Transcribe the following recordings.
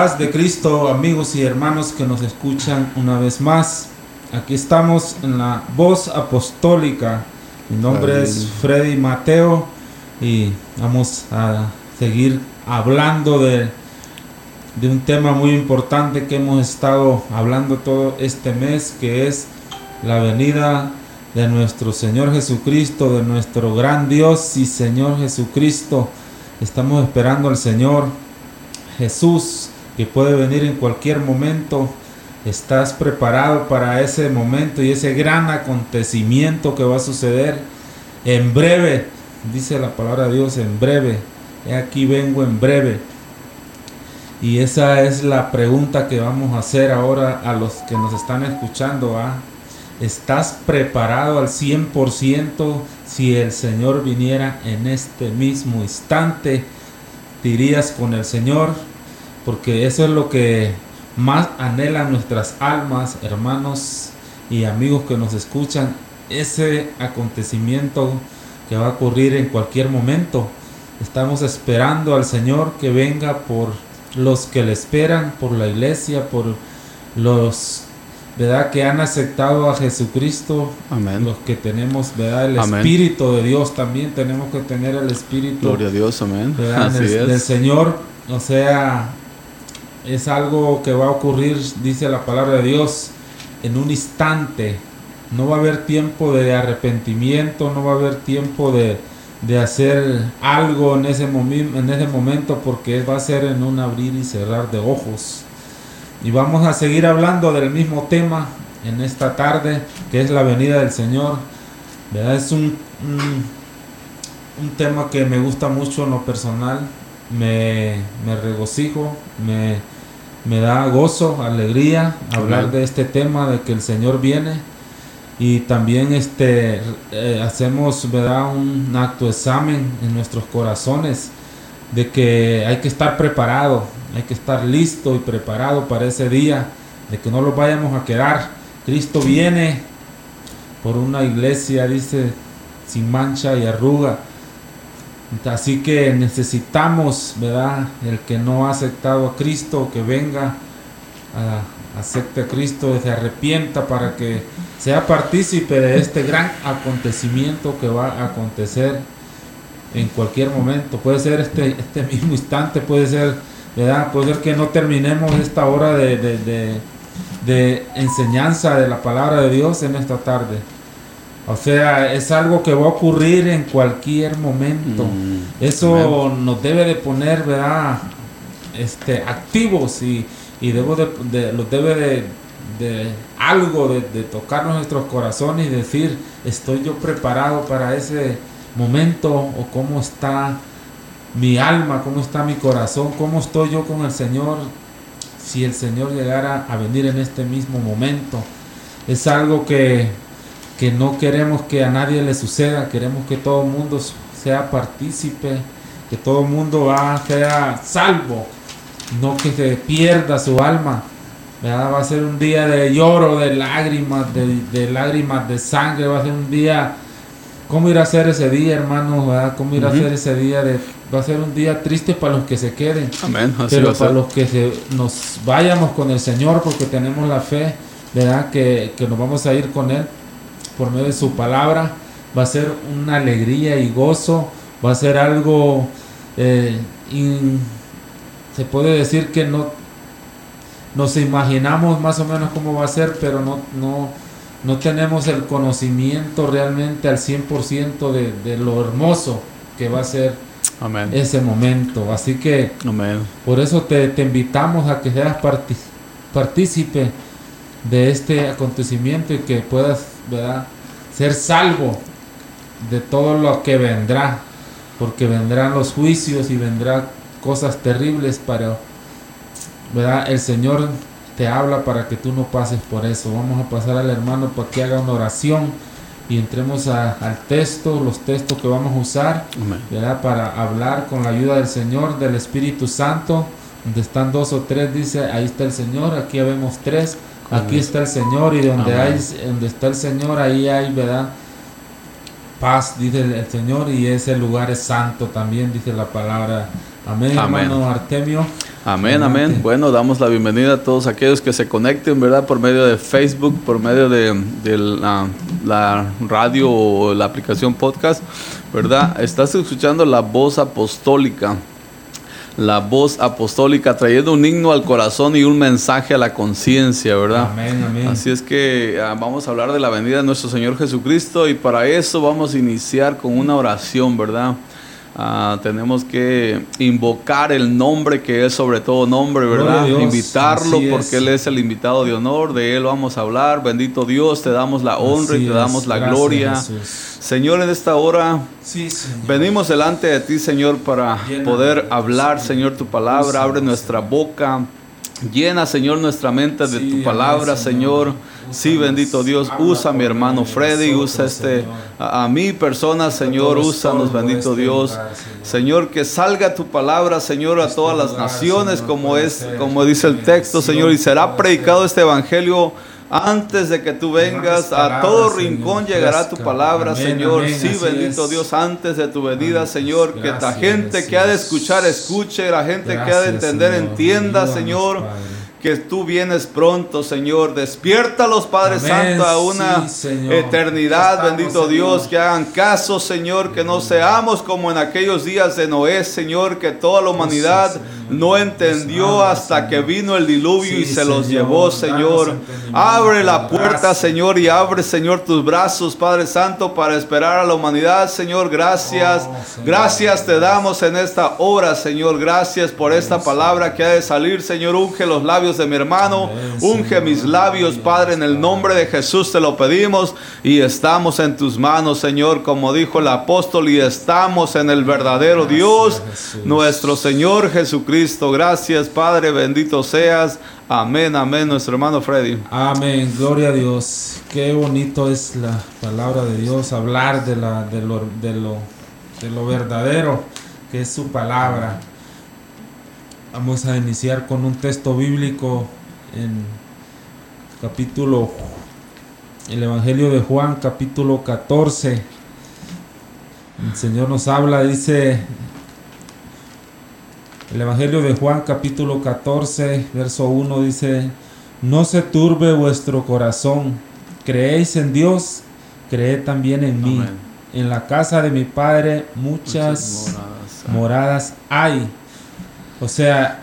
paz de Cristo, amigos y hermanos que nos escuchan una vez más. Aquí estamos en la voz apostólica. Mi nombre es Freddy Mateo y vamos a seguir hablando de, de un tema muy importante que hemos estado hablando todo este mes, que es la venida de nuestro Señor Jesucristo, de nuestro gran Dios y Señor Jesucristo. Estamos esperando al Señor Jesús que puede venir en cualquier momento. Estás preparado para ese momento y ese gran acontecimiento que va a suceder en breve. Dice la palabra de Dios en breve. He aquí vengo en breve. Y esa es la pregunta que vamos a hacer ahora a los que nos están escuchando. ¿ah? ¿Estás preparado al 100% si el Señor viniera en este mismo instante? ¿Te irías con el Señor? Porque eso es lo que más anhelan nuestras almas, hermanos y amigos que nos escuchan, ese acontecimiento que va a ocurrir en cualquier momento. Estamos esperando al Señor que venga por los que le esperan, por la iglesia, por los ¿verdad? que han aceptado a Jesucristo, amén. los que tenemos ¿verdad? el Espíritu de Dios también, tenemos que tener el Espíritu Gloria a Dios, amén. del Señor, o sea, es algo que va a ocurrir, dice la palabra de Dios, en un instante. No va a haber tiempo de arrepentimiento, no va a haber tiempo de, hacer algo en ese, en ese momento porque va a ser en un abrir y cerrar de ojos. Y vamos a seguir hablando del mismo tema en esta tarde, que es la venida del Señor. Es un, un, tema que me gusta mucho en lo personal, me, me regocijo, me, me da gozo, alegría hablar de este tema, de que el Señor viene. Y también este, eh, hacemos ¿verdad? un acto examen en nuestros corazones de que hay que estar preparado, hay que estar listo y preparado para ese día, de que no lo vayamos a quedar. Cristo viene por una iglesia, dice, sin mancha y arruga. Así que necesitamos, ¿verdad? El que no ha aceptado a Cristo, que venga, a, acepte a Cristo, se arrepienta para que sea partícipe de este gran acontecimiento que va a acontecer en cualquier momento. Puede ser este, este mismo instante, puede ser, ¿verdad? Puede ser que no terminemos esta hora de, de, de enseñanza de la palabra de Dios en esta tarde o sea, es algo que va a ocurrir en cualquier momento. Mm, Eso nos debe de poner, ¿verdad? Este, activos y, y debo de, los debe de, algo, de, de tocar nuestros corazones y decir, estoy yo preparado para ese momento o cómo está mi alma, cómo está mi corazón, cómo estoy yo con el Señor si el Señor llegara a venir en este mismo momento. Es algo que que no queremos que a nadie le suceda, queremos que todo el mundo sea partícipe, que todo el mundo va, sea salvo, no que se pierda su alma. Va a ser un día de lloro, de lágrimas, de, lágrimas, de sangre, va a ser un día... ¿Cómo ir a ser ese día, hermano? ¿Cómo ir a ser ese día? De, va a ser un día triste para los que se queden. Amén. pero para los que se, nos vayamos con el Señor, porque tenemos la fe, ¿verdad? Que, que nos vamos a ir con Él por medio de su palabra. Va a ser una alegría y gozo. Va a ser algo, eh, se puede decir que no nos imaginamos más o menos cómo va a ser, pero no, no, no tenemos el conocimiento realmente al 100% de, de lo hermoso que va a ser ese momento. Así que por eso te, te, invitamos a que seas partícipe de este acontecimiento y que puedas ¿verdad? ser salvo de todo lo que vendrá, porque vendrán los juicios y vendrán cosas terribles para, ¿verdad? El Señor te habla para que tú no pases por eso. Vamos a pasar al hermano para que haga una oración y entremos al texto, los textos que vamos a usar, ¿verdad? Para hablar con la ayuda del Señor, del Espíritu Santo. Donde están dos o tres, dice, ahí está el Señor, aquí vemos tres. Aquí está el Señor y donde, hay, donde está el Señor, ahí hay, ¿verdad? Paz, dice el, Señor, y ese lugar es santo también, dice la palabra. Amén, hermano Artemio. Amén, amén. Bueno, damos la bienvenida a todos aquellos que se conecten, ¿verdad? Por medio de Facebook, por medio de, la, la, radio o la aplicación podcast, ¿verdad? Estás escuchando la voz apostólica la voz apostólica, trayendo un himno al corazón y un mensaje a la conciencia, ¿verdad? Amén, amén. Así es que ah, vamos a hablar de la venida de nuestro Señor Jesucristo y para eso vamos a iniciar con una oración, ¿verdad? Ah, tenemos que invocar el nombre que es sobre todo nombre, ¿verdad? Invitarlo porque Él es el invitado de honor, de Él vamos a hablar. Bendito Dios, te damos la honra y te damos la gloria. Señor, en esta hora venimos delante de ti, Señor, para poder hablar, Señor, tu palabra. Abre nuestra boca. Llena, Señor, nuestra mente de tu palabra, Señor. Sí, bendito Dios. Usa a mi hermano Freddy, usa este, a, mi persona, Señor. Úsanos, bendito Dios. Señor, que salga tu palabra, Señor, a todas las naciones, como es, como dice el texto, Señor. Y será predicado este evangelio antes de que tú vengas, a todo rincón llegará tu palabra, Señor. Sí, bendito Dios, antes de tu venida, Señor. Que la gente que ha de escuchar, escuche. La gente que ha de entender, entienda, Señor que tú vienes pronto, Señor. Despierta los Padre Santo a una eternidad, bendito Dios. Que hagan caso, Señor, que no seamos como en aquellos días de Noé, Señor, que toda la humanidad no entendió hasta que vino el diluvio y se los llevó, Señor. Abre la puerta, Señor, y abre, Señor, tus brazos, Padre Santo, para esperar a la humanidad, Señor. Gracias, oh, gracias te damos en esta hora, Señor. Gracias por esta palabra que ha de salir, Señor. Unge los labios de mi hermano. Unge mis labios, Padre, en el nombre de Jesús te lo pedimos y estamos en tus manos, Señor, como dijo el apóstol, y estamos en el verdadero Dios, nuestro Señor Jesucristo. Gracias, Padre, bendito seas. Amén, amén, nuestro hermano Freddy. Amén, gloria a Dios. Qué bonito es la palabra de Dios, hablar de, la, de, lo, de, lo, de lo verdadero, que es su palabra. Vamos a iniciar con un texto bíblico en capítulo, el Evangelio de Juan, capítulo 14. El Señor nos habla, dice el Evangelio de Juan, capítulo 14, verso 1, dice, no se turbe vuestro corazón, creéis en Dios, creed también en mí. En la casa de mi Padre muchas, moradas hay o sea,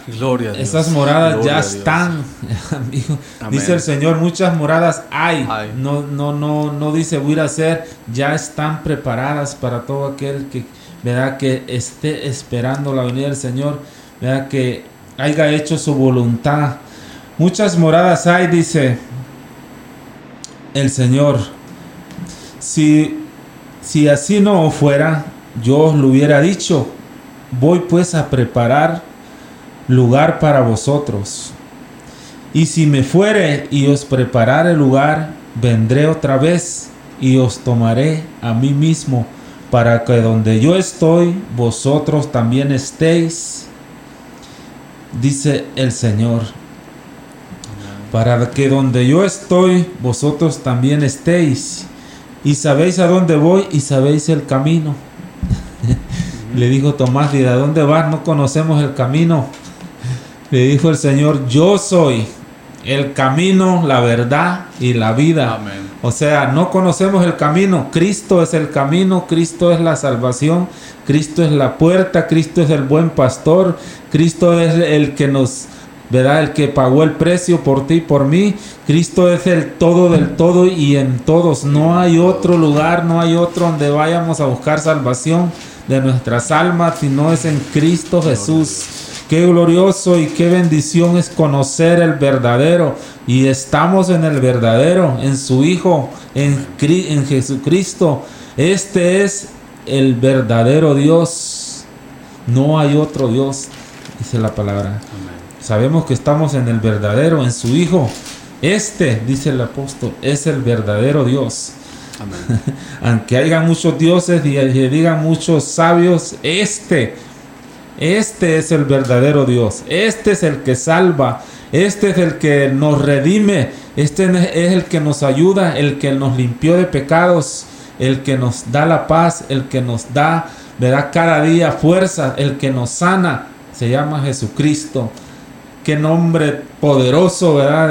esas moradas ya están, Dice el Señor, muchas moradas hay. No, no, no, no dice voy a hacer, ya están preparadas para todo aquel que, ¿verdad? que esté esperando la venida del Señor, ¿verdad? que haya hecho su voluntad. Muchas moradas hay, dice el Señor. Si, si así no fuera, yo os lo hubiera dicho. Voy pues a preparar lugar para vosotros. Y si me fuere y os preparare lugar, vendré otra vez y os tomaré a mí mismo, para que donde yo estoy, vosotros también estéis, dice el Señor. Para que donde yo estoy, vosotros también estéis. Y sabéis a dónde voy y sabéis el camino. Le dijo Tomás, ¿y dónde vas? No conocemos el camino. Le dijo el Señor, yo soy el camino, la verdad y la vida. O sea, no conocemos el camino. Cristo es el camino, Cristo es la salvación, Cristo es la puerta, Cristo es el buen pastor, Cristo es el que nos, ¿verdad? El que pagó el precio por ti y por mí. Cristo es el todo del todo y en todos. No hay otro lugar, no hay otro donde vayamos a buscar salvación de nuestras almas, si no es en Cristo Jesús. Qué glorioso y qué bendición es conocer el verdadero. Y estamos en el verdadero, en su Hijo, en, en Jesucristo. Este es el verdadero Dios. No hay otro Dios, dice la palabra. Sabemos que estamos en el verdadero, en su Hijo. Este, dice el apóstol, es el verdadero Dios. Aunque haya muchos dioses y digan muchos sabios, este este es el verdadero Dios. Este es el que salva. Este es el que nos redime. Este es el que nos ayuda, el que nos limpió de pecados, el que nos da la paz, el que nos da, da cada día fuerza, el que nos sana. Se llama Jesucristo. qué nombre poderoso, ¿verdad?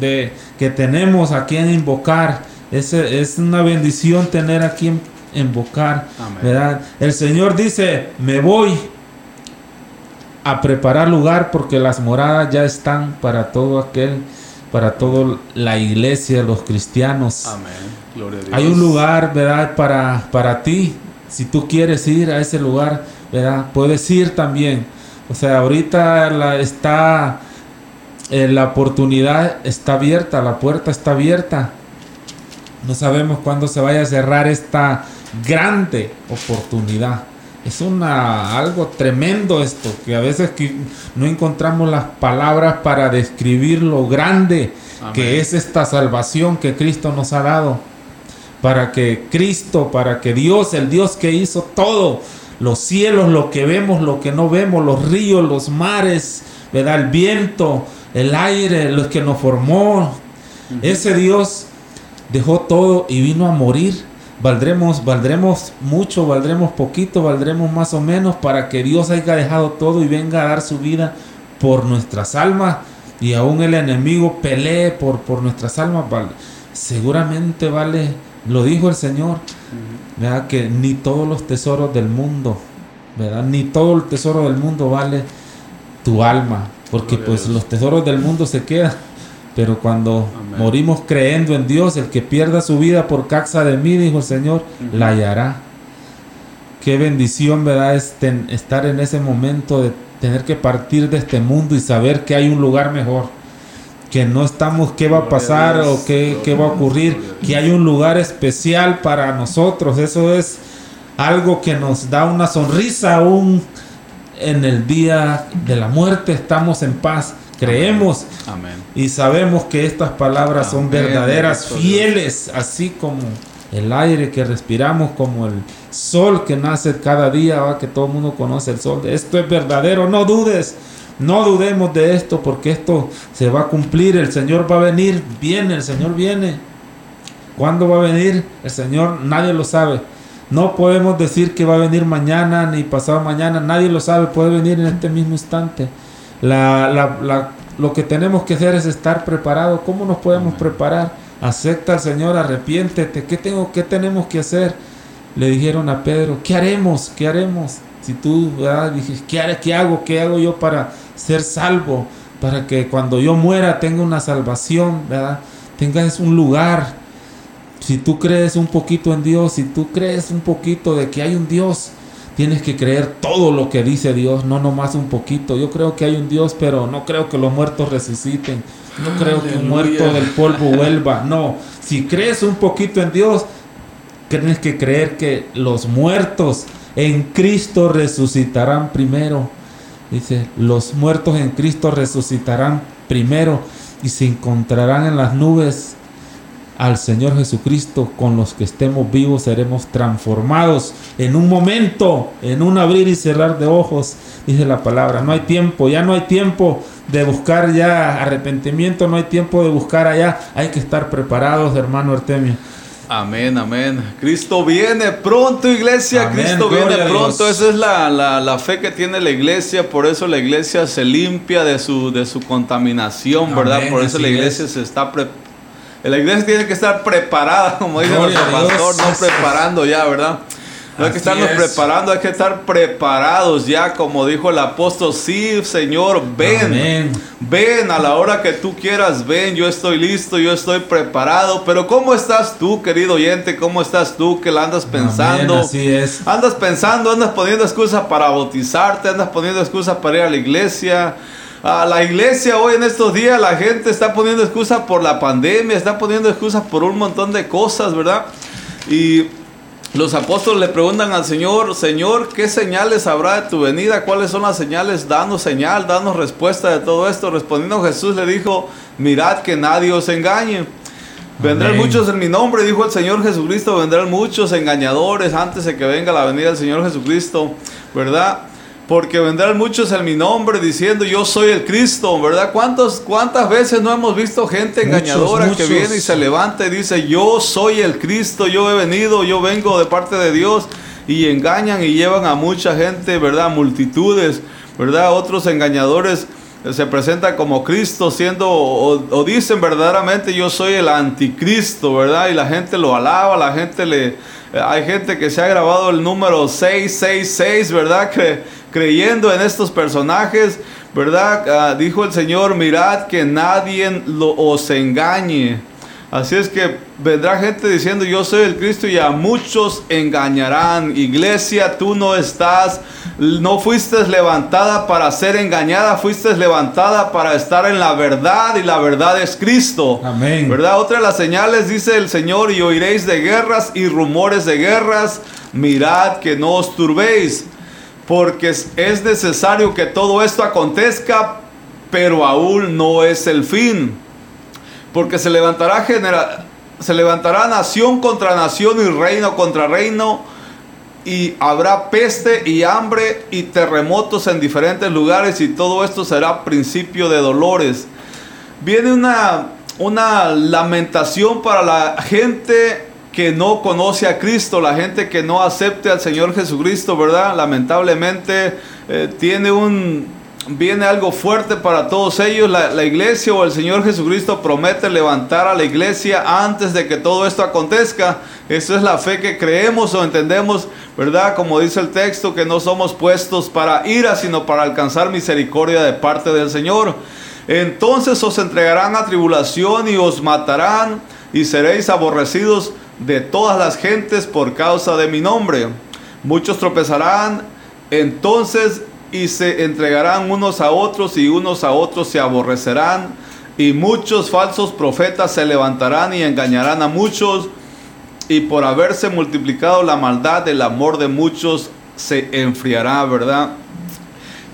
De, que tenemos aquí en invocar. Es, es una bendición tener aquí en invocar, ¿verdad? El Señor dice, me voy a preparar lugar porque las moradas ya están para todo aquel, para toda la iglesia, los cristianos. Hay un lugar, ¿verdad? Para, para ti. Si tú quieres ir a ese lugar, ¿verdad? Puedes ir también. O sea, ahorita la, está, eh, la oportunidad está abierta, la puerta está abierta. No sabemos cuándo se vaya a cerrar esta grande oportunidad. Es una algo tremendo esto, que a veces que no encontramos las palabras para describir lo grande que es esta salvación que Cristo nos ha dado. Para que Cristo, para que Dios, el Dios que hizo todo, los cielos, lo que vemos, lo que no vemos, los ríos, los mares, ¿verdad? el viento, el aire, lo que nos formó. Ese Dios dejó todo y vino a morir. Valdremos, valdremos mucho, valdremos poquito, valdremos más o menos para que Dios haya dejado todo y venga a dar su vida por nuestras almas y aún el enemigo pelee por, por nuestras almas. Seguramente vale, lo dijo el Señor, ¿verdad? Que ni todos los tesoros del mundo, ¿verdad? Ni todo el tesoro del mundo vale tu alma, porque pues los tesoros del mundo se quedan. Pero cuando morimos creyendo en Dios, el que pierda su vida por causa de mí, dijo el Señor, la hallará. Qué bendición, ¿verdad? Es estar en ese momento de tener que partir de este mundo y saber que hay un lugar mejor. Que no estamos qué va a pasar o qué, qué va a ocurrir. Que hay un lugar especial para nosotros. Eso es algo que nos da una sonrisa aún en el día de la muerte. Estamos en paz creemos y sabemos que estas palabras son verdaderas, fieles, así como el aire que respiramos, como el sol que nace cada día, que todo el mundo conoce el sol. Esto es verdadero, no dudes. No dudemos de esto porque esto se va a cumplir. El Señor va a venir. Viene, el Señor viene. ¿Cuándo va a venir? El Señor nadie lo sabe. No podemos decir que va a venir mañana ni pasado mañana. Nadie lo sabe. Puede venir en este mismo instante. La, la, lo que tenemos que hacer es estar preparados. ¿Cómo nos podemos preparar? Acepta al Señor, arrepiéntete. ¿Qué, tengo, ¿Qué tenemos que hacer? Le dijeron a Pedro, ¿qué haremos? ¿Qué haremos? Si tú dices, ¿qué, ¿qué hago? ¿Qué hago yo para ser salvo? Para que cuando yo muera tenga una salvación, ¿verdad? Tengas un lugar. Si tú crees un poquito en Dios, si tú crees un poquito de que hay un Dios, Tienes que creer todo lo que dice Dios, no nomás un poquito. Yo creo que hay un Dios, pero no creo que los muertos resuciten. No creo que un muerto del polvo vuelva. No, si crees un poquito en Dios, tienes que creer que los muertos en Cristo resucitarán primero. Dice, los muertos en Cristo resucitarán primero y se encontrarán en las nubes al Señor Jesucristo, con los que estemos vivos seremos transformados en un momento, en un abrir y cerrar de ojos, dice la palabra. No hay tiempo, ya no hay tiempo de buscar ya arrepentimiento, no hay tiempo de buscar allá, hay que estar preparados, hermano Artemio. Amén, amén. Cristo viene pronto, iglesia. Cristo viene pronto. Esa es la, la, fe que tiene la iglesia. Por eso la iglesia se limpia de su, de su contaminación, ¿verdad? Por eso la iglesia se está preparando la iglesia tiene que estar preparada, como dice nuestro pastor, no preparando ya, ¿verdad? No hay que estarnos preparando, hay que estar preparados ya, como dijo el apóstol. Sí, Señor, ven. Ven a la hora que tú quieras, ven. Yo estoy listo, yo estoy preparado. Pero ¿cómo estás tú, querido oyente? ¿Cómo estás tú que la andas pensando? así es. Andas pensando, andas poniendo excusas para bautizarte, andas poniendo excusas para ir a la iglesia a la iglesia hoy en estos días la gente está poniendo excusas por la pandemia, está poniendo excusas por un montón de cosas, ¿verdad? Y los apóstoles le preguntan al Señor, Señor, ¿qué señales habrá de tu venida? ¿Cuáles son las señales? Danos señal, danos respuesta de todo esto. Respondiendo Jesús le dijo, mirad que nadie os engañe. Vendrán muchos en mi nombre, dijo el Señor Jesucristo, vendrán muchos engañadores antes de que venga la venida del Señor Jesucristo, ¿verdad? Porque vendrán muchos en mi nombre diciendo yo soy el Cristo, ¿verdad? ¿Cuántos, ¿Cuántas veces no hemos visto gente engañadora que viene y se levanta y dice yo soy el Cristo, yo he venido, yo vengo de parte de Dios y engañan y llevan a mucha gente, ¿verdad? Multitudes, ¿verdad? Otros engañadores se presenta como Cristo siendo o, dicen verdaderamente yo soy el anticristo, ¿verdad? Y la gente lo alaba, la gente le... Hay gente que se ha grabado el número 666, ¿verdad? creyendo en estos personajes, ¿verdad? Ah, dijo el Señor, mirad que nadie lo, os engañe. Así es que vendrá gente diciendo yo soy el Cristo y a muchos engañarán. Iglesia, tú no estás, no fuiste levantada para ser engañada, fuiste levantada para estar en la verdad y la verdad es Cristo. Amén. ¿Verdad? Otra de las señales dice el Señor y oiréis de guerras y rumores de guerras. Mirad que no os turbéis, porque es necesario que todo esto acontezca, pero aún no es el fin porque se levantará, se levantará nación contra nación y reino contra reino, y habrá peste y hambre y terremotos en diferentes lugares, y todo esto será principio de dolores. Viene una, una lamentación para la gente que no conoce a Cristo, la gente que no acepte al Señor Jesucristo, ¿verdad? Lamentablemente eh, tiene un, viene algo fuerte para todos ellos. La, iglesia o el Señor Jesucristo promete levantar a la iglesia antes de que todo esto acontezca. Eso es la fe que creemos o entendemos, ¿verdad? Como dice el texto, que no somos puestos para ira, sino para alcanzar misericordia de parte del Señor. Entonces os entregarán a tribulación y os matarán y seréis aborrecidos de todas las gentes por causa de mi nombre. Muchos tropezarán, entonces y se entregarán unos a otros y unos a otros se aborrecerán y muchos falsos profetas se levantarán y engañarán a muchos y por haberse multiplicado la maldad el amor de muchos se enfriará, ¿verdad?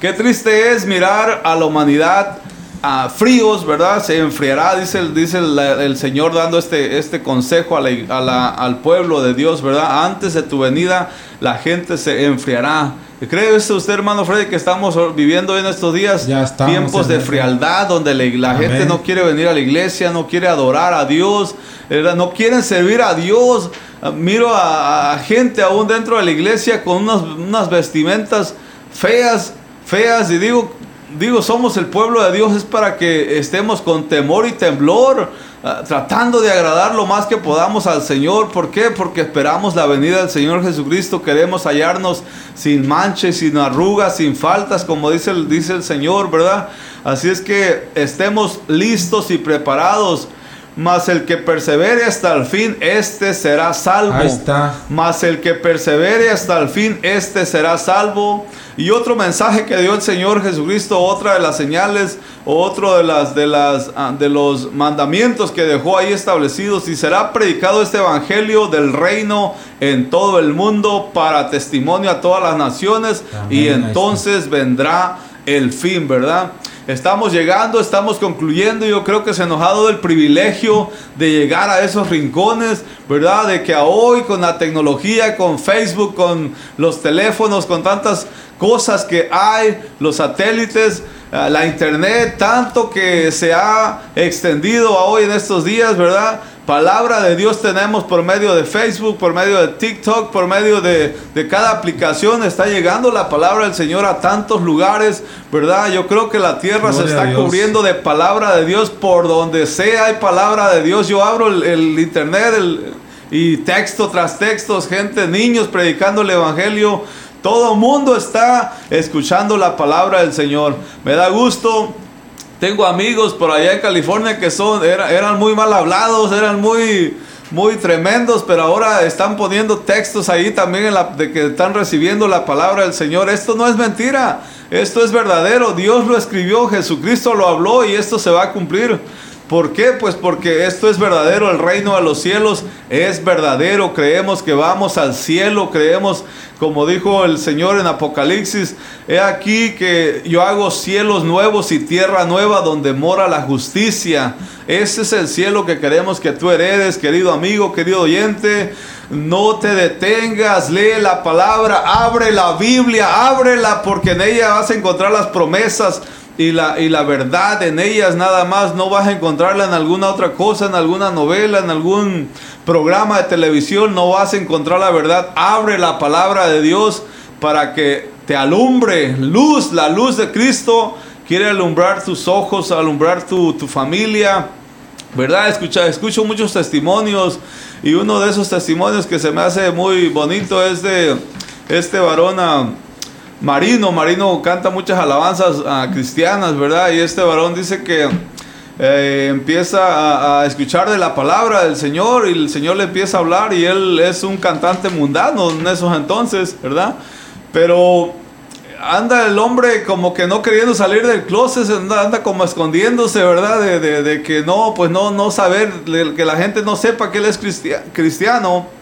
Qué triste es mirar a la humanidad a fríos, ¿verdad? Se enfriará, dice, el, dice el, Señor dando este, este consejo al pueblo de Dios, ¿verdad? Antes de tu venida la gente se enfriará. ¿Cree usted, hermano Freddy, que estamos viviendo en estos días tiempos de frialdad, donde la, gente no quiere venir a la iglesia, no quiere adorar a Dios, no quieren servir a Dios? Ah, miro a, gente aún dentro de la iglesia con unas, unas vestimentas feas, feas, y digo, digo, somos el pueblo de Dios, es para que estemos con temor y temblor Ah, tratando de agradar lo más que podamos al Señor. ¿Por qué? Porque esperamos la venida del Señor Jesucristo. Queremos hallarnos sin manches, sin arrugas, sin faltas, como dice el, dice el Señor, ¿verdad? Así es que estemos listos y preparados. Mas el que persevere hasta el fin, este será salvo. Ahí está. Mas el que persevere hasta el fin, este será salvo. Y otro mensaje que dio el Señor Jesucristo, otra de las señales, otro de las de las ah, de los mandamientos que dejó ahí establecidos y será predicado este evangelio del reino en todo el mundo para testimonio a todas las naciones y entonces vendrá el fin, ¿verdad? Estamos llegando, estamos concluyendo. Yo creo que se nos ha dado el privilegio de llegar a esos rincones, ¿verdad? De que hoy con la tecnología, con Facebook, con los teléfonos, con tantas cosas que hay, los satélites, eh, la internet, tanto que se ha extendido hoy en estos días, ¿verdad? Palabra de Dios tenemos por medio de Facebook, por medio de TikTok, por medio de, cada aplicación. Está llegando la palabra del Señor a tantos lugares, ¿verdad? Yo creo que la tierra se está cubriendo de palabra de Dios por donde sea hay palabra de Dios. Yo abro el, internet y texto tras texto, gente, niños predicando el Evangelio. Todo mundo está escuchando la palabra del Señor. Me da gusto tengo amigos por allá en California que son, eran muy mal hablados, eran muy, muy tremendos, pero ahora están poniendo textos ahí también en la, de que están recibiendo la palabra del Señor. Esto no es mentira, esto es verdadero. Dios lo escribió, Jesucristo lo habló y esto se va a cumplir. ¿Por qué? Pues porque esto es verdadero, el reino de los cielos es verdadero, creemos que vamos al cielo, creemos, como dijo el Señor en Apocalipsis, he aquí que yo hago cielos nuevos y tierra nueva donde mora la justicia. Ese es el cielo que queremos que tú heredes, querido amigo, querido oyente. No te detengas, lee la palabra, abre la Biblia, ábrela porque en ella vas a encontrar las promesas y la, y la verdad en ellas nada más, no vas a encontrarla en alguna otra cosa, en alguna novela, en algún programa de televisión, no vas a encontrar la verdad. Abre la palabra de Dios para que te alumbre luz, la luz de Cristo quiere alumbrar tus ojos, alumbrar tu, tu familia. ¿Verdad? Escucha, escucho muchos testimonios y uno de esos testimonios que se me hace muy bonito es de este varón ah, Marino. Marino canta muchas alabanzas ah, cristianas, ¿verdad? Y este varón dice que eh, empieza a, escuchar de la palabra del Señor y el Señor le empieza a hablar y él es un cantante mundano en esos entonces, ¿verdad? Pero anda el hombre como que no queriendo salir del closet, anda, como escondiéndose, ¿verdad? De, que no, pues no, no saber, que la gente no sepa que él es cristiano.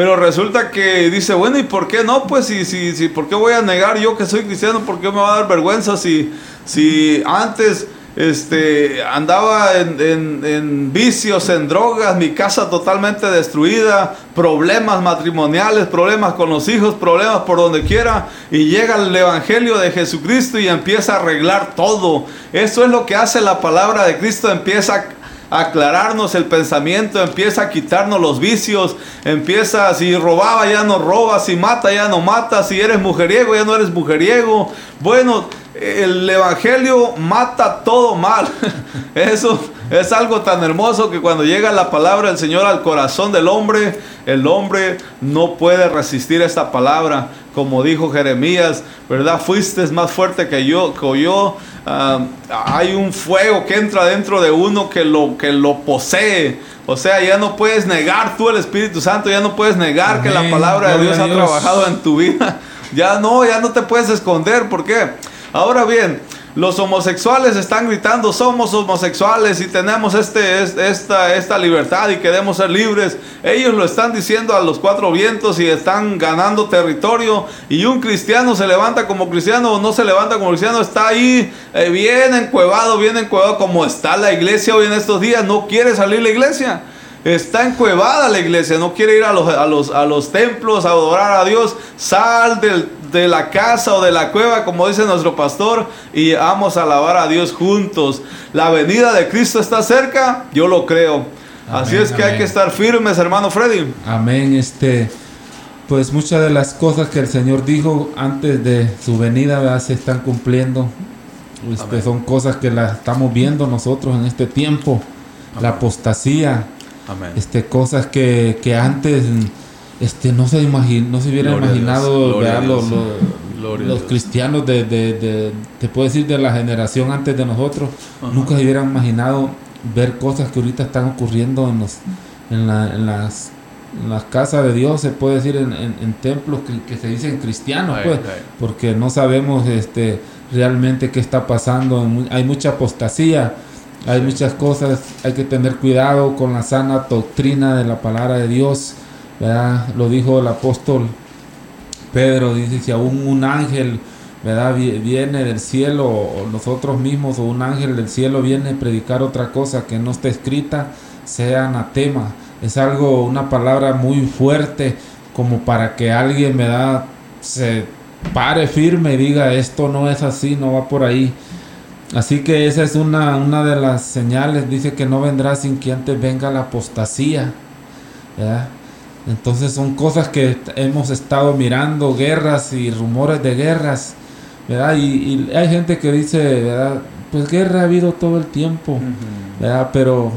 Pero resulta que dice, bueno, ¿y por qué no? Pues si, si, si, ¿por qué voy a negar yo que soy cristiano? ¿Por qué me va a dar vergüenza si, si antes este, andaba en, vicios, en drogas, mi casa totalmente destruida, problemas matrimoniales, problemas con los hijos, problemas por donde quiera, y llega el Evangelio de Jesucristo y empieza a arreglar todo. Eso es lo que hace la palabra de Cristo, empieza a aclararnos el pensamiento, empieza a quitarnos los vicios, empieza, si robaba ya no roba, si mata ya no mata, si eres mujeriego ya no eres mujeriego. Bueno, el Evangelio mata todo mal. Eso es algo tan hermoso que cuando llega la palabra del Señor al corazón del hombre, el hombre no puede resistir esta palabra. Como dijo Jeremías, ¿verdad? Fuiste más fuerte que yo. Que yo. Ah, hay un fuego que entra dentro de uno que lo, que lo posee. O sea, ya no puedes negar tú el Espíritu Santo, ya no puedes negar que la palabra de Dios ha trabajado en tu vida. Ya no, ya no te puedes esconder. ¿Por qué? Ahora bien, los homosexuales están gritando, somos homosexuales y tenemos este, esta, esta libertad y queremos ser libres. Ellos lo están diciendo a los cuatro vientos y están ganando territorio. Y un cristiano se levanta como cristiano o no se levanta como cristiano, está ahí eh, bien encuevado, bien encuevado como está la iglesia hoy en estos días. No quiere salir la iglesia. Está encuevada la iglesia, no quiere ir a los, a los, a los templos a adorar a Dios. Sal del de la casa o de la cueva, como dice nuestro pastor, y vamos a alabar a Dios juntos. La venida de Cristo está cerca, yo lo creo. Así es que hay que estar firmes, hermano Freddy. Amén. Este, pues muchas de las cosas que el Señor dijo antes de su venida se están cumpliendo. Este, son cosas que las estamos viendo nosotros en este tiempo. La apostasía. Este, cosas que, que antes este no se no se hubiera imaginado los, cristianos de, de, te puedo decir de la generación antes de nosotros nunca se hubieran imaginado ver cosas que ahorita están ocurriendo en los en, las las casas de Dios se puede decir en, templos que, se dicen cristianos pues porque no sabemos este realmente qué está pasando. Hay mucha apostasía hay muchas cosas hay que tener cuidado con la sana doctrina de la palabra de Dios lo dijo el apóstol Pedro, dice, si aún un ángel ¿verdad? viene del cielo, o nosotros mismos, o un ángel del cielo viene a predicar otra cosa que no está escrita, sea anatema. Es algo, una palabra muy fuerte, como para que alguien da se pare firme y diga, esto no es así, no va por ahí. Así que esa es una, una de las señales, dice que no vendrá sin que antes venga la apostasía. ¿verdad? Entonces son cosas que hemos estado mirando, guerras y rumores de guerras, ¿verdad? Y, hay gente que dice, ¿verdad? Pues guerra ha habido todo el tiempo, ¿verdad? Pero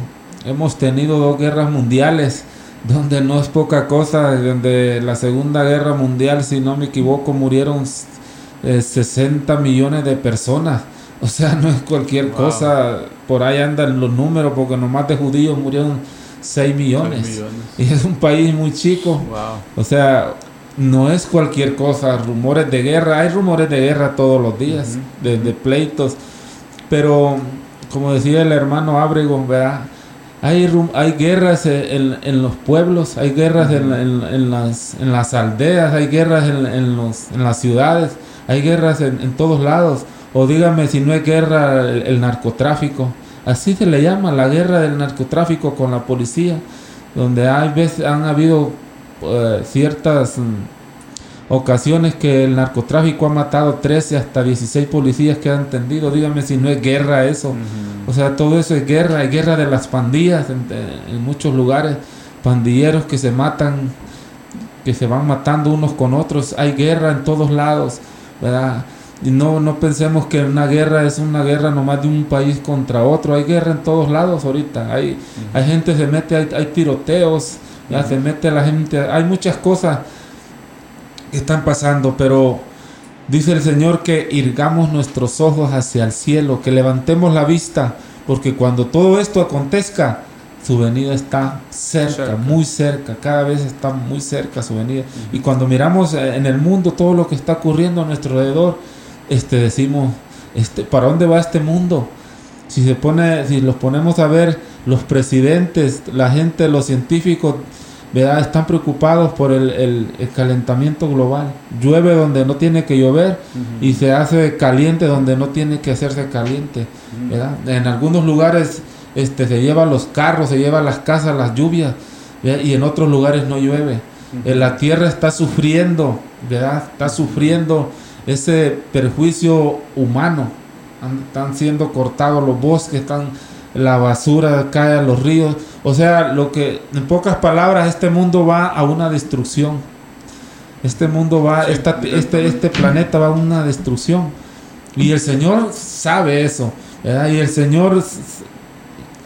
hemos tenido dos guerras mundiales, donde no es poca cosa, donde la Segunda Guerra Mundial, si no me equivoco, murieron 60 eh, millones de personas. O sea, no es cualquier cosa, por ahí andan los números, porque nomás de judíos murieron 6 millones. Y es un país muy chico. O sea, no es cualquier cosa. Rumores de guerra, hay rumores de guerra todos los días, de, pleitos. Pero, como decía el hermano Abrego, ¿verdad? Hay, hay guerras en, los pueblos, hay guerras en, las, en las aldeas, hay guerras en, los, en las ciudades, hay guerras en, todos lados. O dígame si no hay guerra el narcotráfico. Así se le llama la guerra del narcotráfico con la policía, donde hay veces, han habido eh, ciertas mm, ocasiones que el narcotráfico ha matado 13 hasta 16 policías que han tendido. Dígame si no es guerra eso. O sea, todo eso es guerra, hay guerra de las pandillas en, en muchos lugares, pandilleros que se matan, que se van matando unos con otros, hay guerra en todos lados, ¿verdad? Y no, no pensemos que una guerra es una guerra nomás de un país contra otro. Hay guerra en todos lados ahorita. Hay, hay gente se mete, hay, hay tiroteos, ya se mete la gente. Hay muchas cosas que están pasando, pero dice el Señor que irgamos nuestros ojos hacia el cielo, que levantemos la vista, porque cuando todo esto acontezca, su venida está cerca, muy cerca, cada vez está muy cerca su venida. Y cuando miramos eh, en el mundo todo lo que está ocurriendo a nuestro alrededor, este decimos, este, ¿para dónde va este mundo? Si se pone, si los ponemos a ver, los presidentes, la gente, los científicos, ¿verdad? están preocupados por el, el, calentamiento global. Llueve donde no tiene que llover y se hace caliente donde no tiene que hacerse caliente. ¿verdad? En algunos lugares este, se llevan los carros, se llevan las casas, las lluvias, y en otros lugares no llueve. En la tierra está sufriendo, ¿verdad? Está sufriendo ese perjuicio humano. Están siendo cortados los bosques, están la basura cae a los ríos. O sea, lo que, en pocas palabras, este mundo va a una destrucción. Este mundo va, este, este planeta va a una destrucción. Y el Señor sabe eso. Y el Señor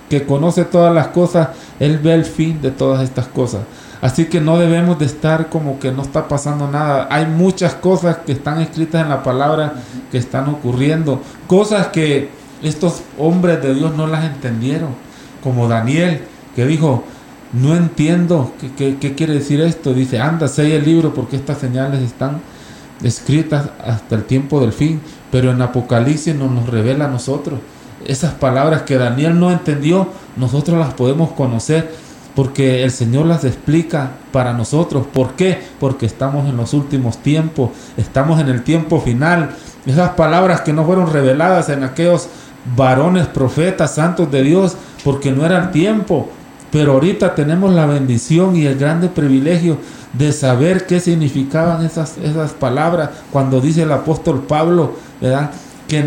que conoce todas las cosas, Él ve el fin de todas estas cosas. Así que no debemos de estar como que no está pasando nada. Hay muchas cosas que están escritas en la palabra que están ocurriendo. Cosas que estos hombres de Dios no las entendieron. Como Daniel, que dijo, no entiendo qué, quiere decir esto. Dice, anda, sé el libro porque estas señales están escritas hasta el tiempo del fin. Pero en Apocalipsis nos nos revela a nosotros. Esas palabras que Daniel no entendió, nosotros las podemos conocer porque el Señor las explica para nosotros. ¿Por qué? Porque estamos en los últimos tiempos, estamos en el tiempo final. Esas palabras que no fueron reveladas en aquellos varones, profetas, santos de Dios, porque no era el tiempo. Pero ahorita tenemos la bendición y el grande privilegio de saber qué significaban esas, esas palabras cuando dice el apóstol Pablo, ¿verdad? Que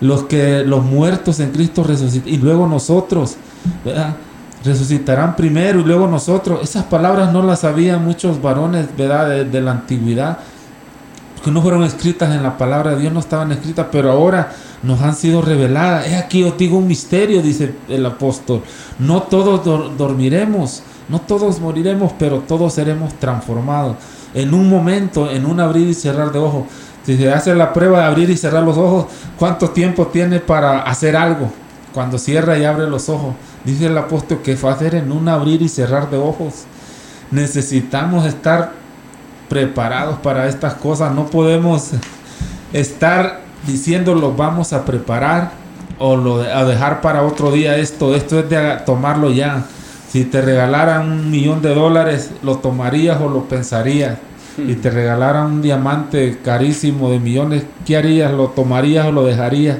los que los muertos en Cristo resucitan y luego nosotros, ¿verdad? Resucitarán primero y luego nosotros. Esas palabras no las sabían muchos varones ¿verdad? De, la antigüedad, porque no fueron escritas en la palabra de Dios, no estaban escritas, pero ahora nos han sido reveladas. Es aquí os digo un misterio, dice el apóstol. No todos dormiremos, no todos moriremos, pero todos seremos transformados. En un momento, en un abrir y cerrar de ojos. Si se hace la prueba de abrir y cerrar los ojos, ¿cuánto tiempo tiene para hacer algo? Cuando cierra y abre los ojos. Dice el apóstol que va a hacer en un abrir y cerrar de ojos. Necesitamos estar preparados para estas cosas. No podemos estar diciendo lo vamos a preparar o lo a dejar para otro día esto. Esto es de tomarlo ya. Si te regalaran un millón de dólares, ¿lo tomarías o lo pensarías? Si te regalaran un diamante carísimo de millones, ¿qué harías? ¿Lo tomarías o lo dejarías?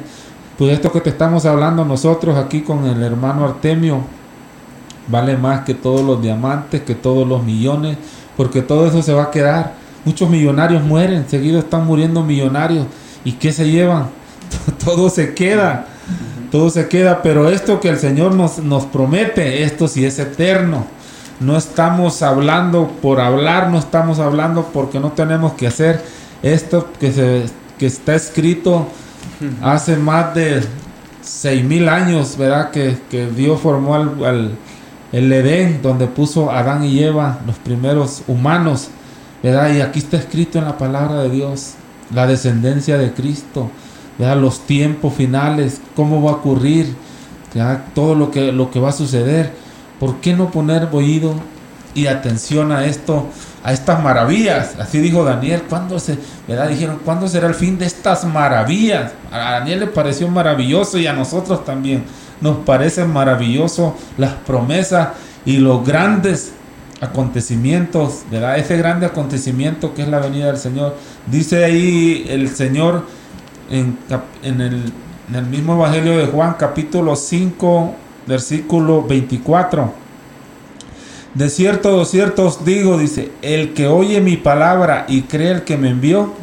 Pues esto que te estamos hablando nosotros aquí con el hermano Artemio vale más que todos los diamantes, que todos los millones, porque todo eso se va a quedar. Muchos millonarios mueren, seguido están muriendo millonarios. ¿Y qué se llevan? todo se queda, todo se queda, pero esto que el Señor nos, nos promete, esto sí es eterno. No estamos hablando por hablar, no estamos hablando porque no tenemos que hacer esto que, se, que está escrito hace más de seis mil años, ¿verdad? Que, Dios formó al, el Edén, donde puso Adán y Eva, los primeros humanos, ¿verdad? Y aquí está escrito en la palabra de Dios, la descendencia de Cristo, ¿verdad? Los tiempos finales, cómo va a ocurrir, Todo lo que, lo que va a suceder. ¿Por qué no poner oído y atención a esto? A estas maravillas. Así dijo Daniel, ¿cuándo se, verdad? Dijeron, ¿cuándo será el fin de estas maravillas? A Daniel le pareció maravilloso y a nosotros también nos parece maravilloso las promesas y los grandes acontecimientos, ¿verdad? Ese grande acontecimiento que es la venida del Señor. Dice ahí el Señor en, en, el, en el mismo Evangelio de Juan, capítulo 5, versículo 24 de cierto, de cierto os digo, dice, el que oye mi palabra y cree el que me envió,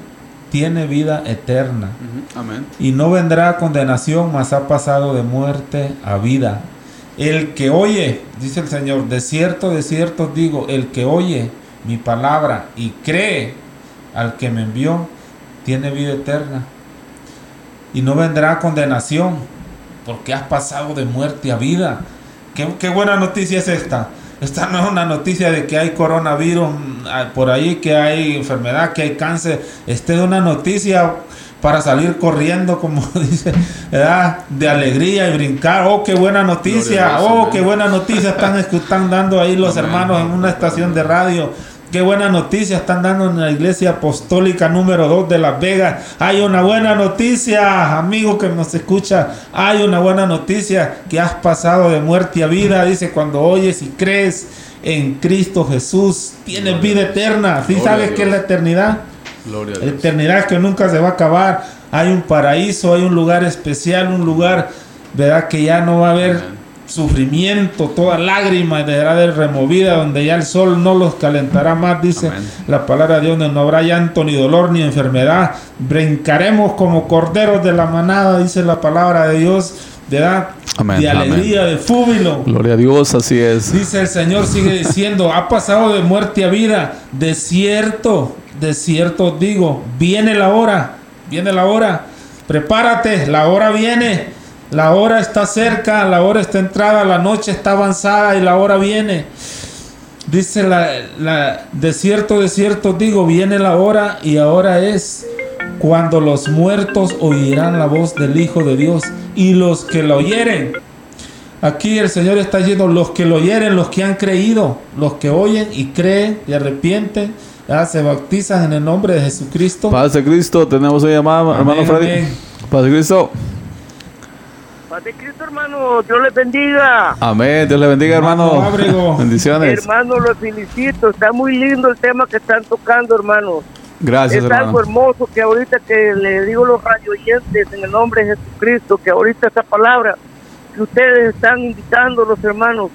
tiene vida eterna. Amén. Y no vendrá a condenación, mas ha pasado de muerte a vida. El que oye, dice el Señor, de cierto, de cierto os digo, el que oye mi palabra y cree al que me envió, tiene vida eterna. y no vendrá condenación, porque has pasado de muerte a vida. Qué, qué buena noticia es esta. Esta no es una noticia de que hay coronavirus mm, ah, por ahí, que hay enfermedad, que hay cáncer. Esta es una noticia para salir corriendo, como dice, ¿verdad? de alegría y brincar. Oh, qué buena noticia. Oh, qué buena noticia están, están dando ahí los hermanos en una estación de radio. Qué buena noticia están dando en la iglesia apostólica número 2 de Las Vegas. Hay una buena noticia, amigo que nos escucha. Hay una buena noticia que has pasado de muerte a vida. Dice, cuando oyes y crees en Cristo Jesús, tienes vida eterna. ¿Sí sabes qué es la eternidad? Gloria la eternidad que nunca se va a acabar. Hay un paraíso, hay un lugar especial, un lugar, ¿verdad? Que ya no va a haber sufrimiento, toda lágrima deberá de removida, donde ya el sol no los calentará más, dice la palabra de Dios, donde no habrá llanto ni dolor ni enfermedad. Brincaremos como corderos de la manada, dice la palabra de Dios, de, de alegría, de fúbilo. Gloria a Dios, así es. Dice el Señor, sigue diciendo, ha pasado de muerte a vida, de cierto, de cierto digo, viene la hora, viene la hora, prepárate, la hora viene la hora está cerca, la hora está entrada, la noche está avanzada y la hora viene. Dice la, la de cierto, de cierto digo, viene la hora y ahora es cuando los muertos oirán la voz del Hijo de Dios y los que lo oyeren. Aquí el Señor está diciendo los que lo oyeren, los que han creído, los que oyen y creen y arrepienten, ya se bautizan en el nombre de Jesucristo. Paz de Cristo, tenemos una llamada, hermano Freddy. Paz de Cristo. De Cristo, hermano. Dios les bendiga. Amén. Dios les bendiga, hermano. Bendiciones. Hermano, los felicito. Está muy lindo el tema que están tocando, hermano. Gracias, es algo hermoso que ahorita que le digo a los radioyentes en el nombre de Jesucristo, que ahorita esa palabra que ustedes están invitando, los hermanos,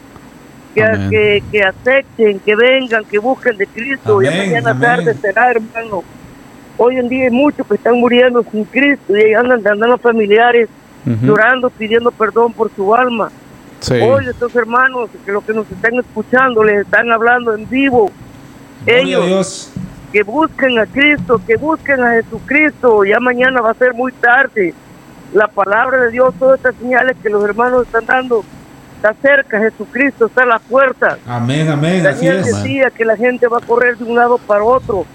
que, que, acepten, que vengan, que busquen de Cristo. y mañana tarde será, hermano. Hoy en día hay muchos que están muriendo sin Cristo y andan andando familiares llorando, pidiendo perdón por su alma. Hoy estos hermanos que los que nos están escuchando les están hablando en vivo. Ellos que busquen a Cristo, que busquen a Jesucristo. Ya mañana va a ser muy tarde. La palabra de Dios, todas estas señales que los hermanos están dando, está cerca, Jesucristo está a la puerta. Amén, amén. Daniel decía que la gente va a correr de un lado para otro.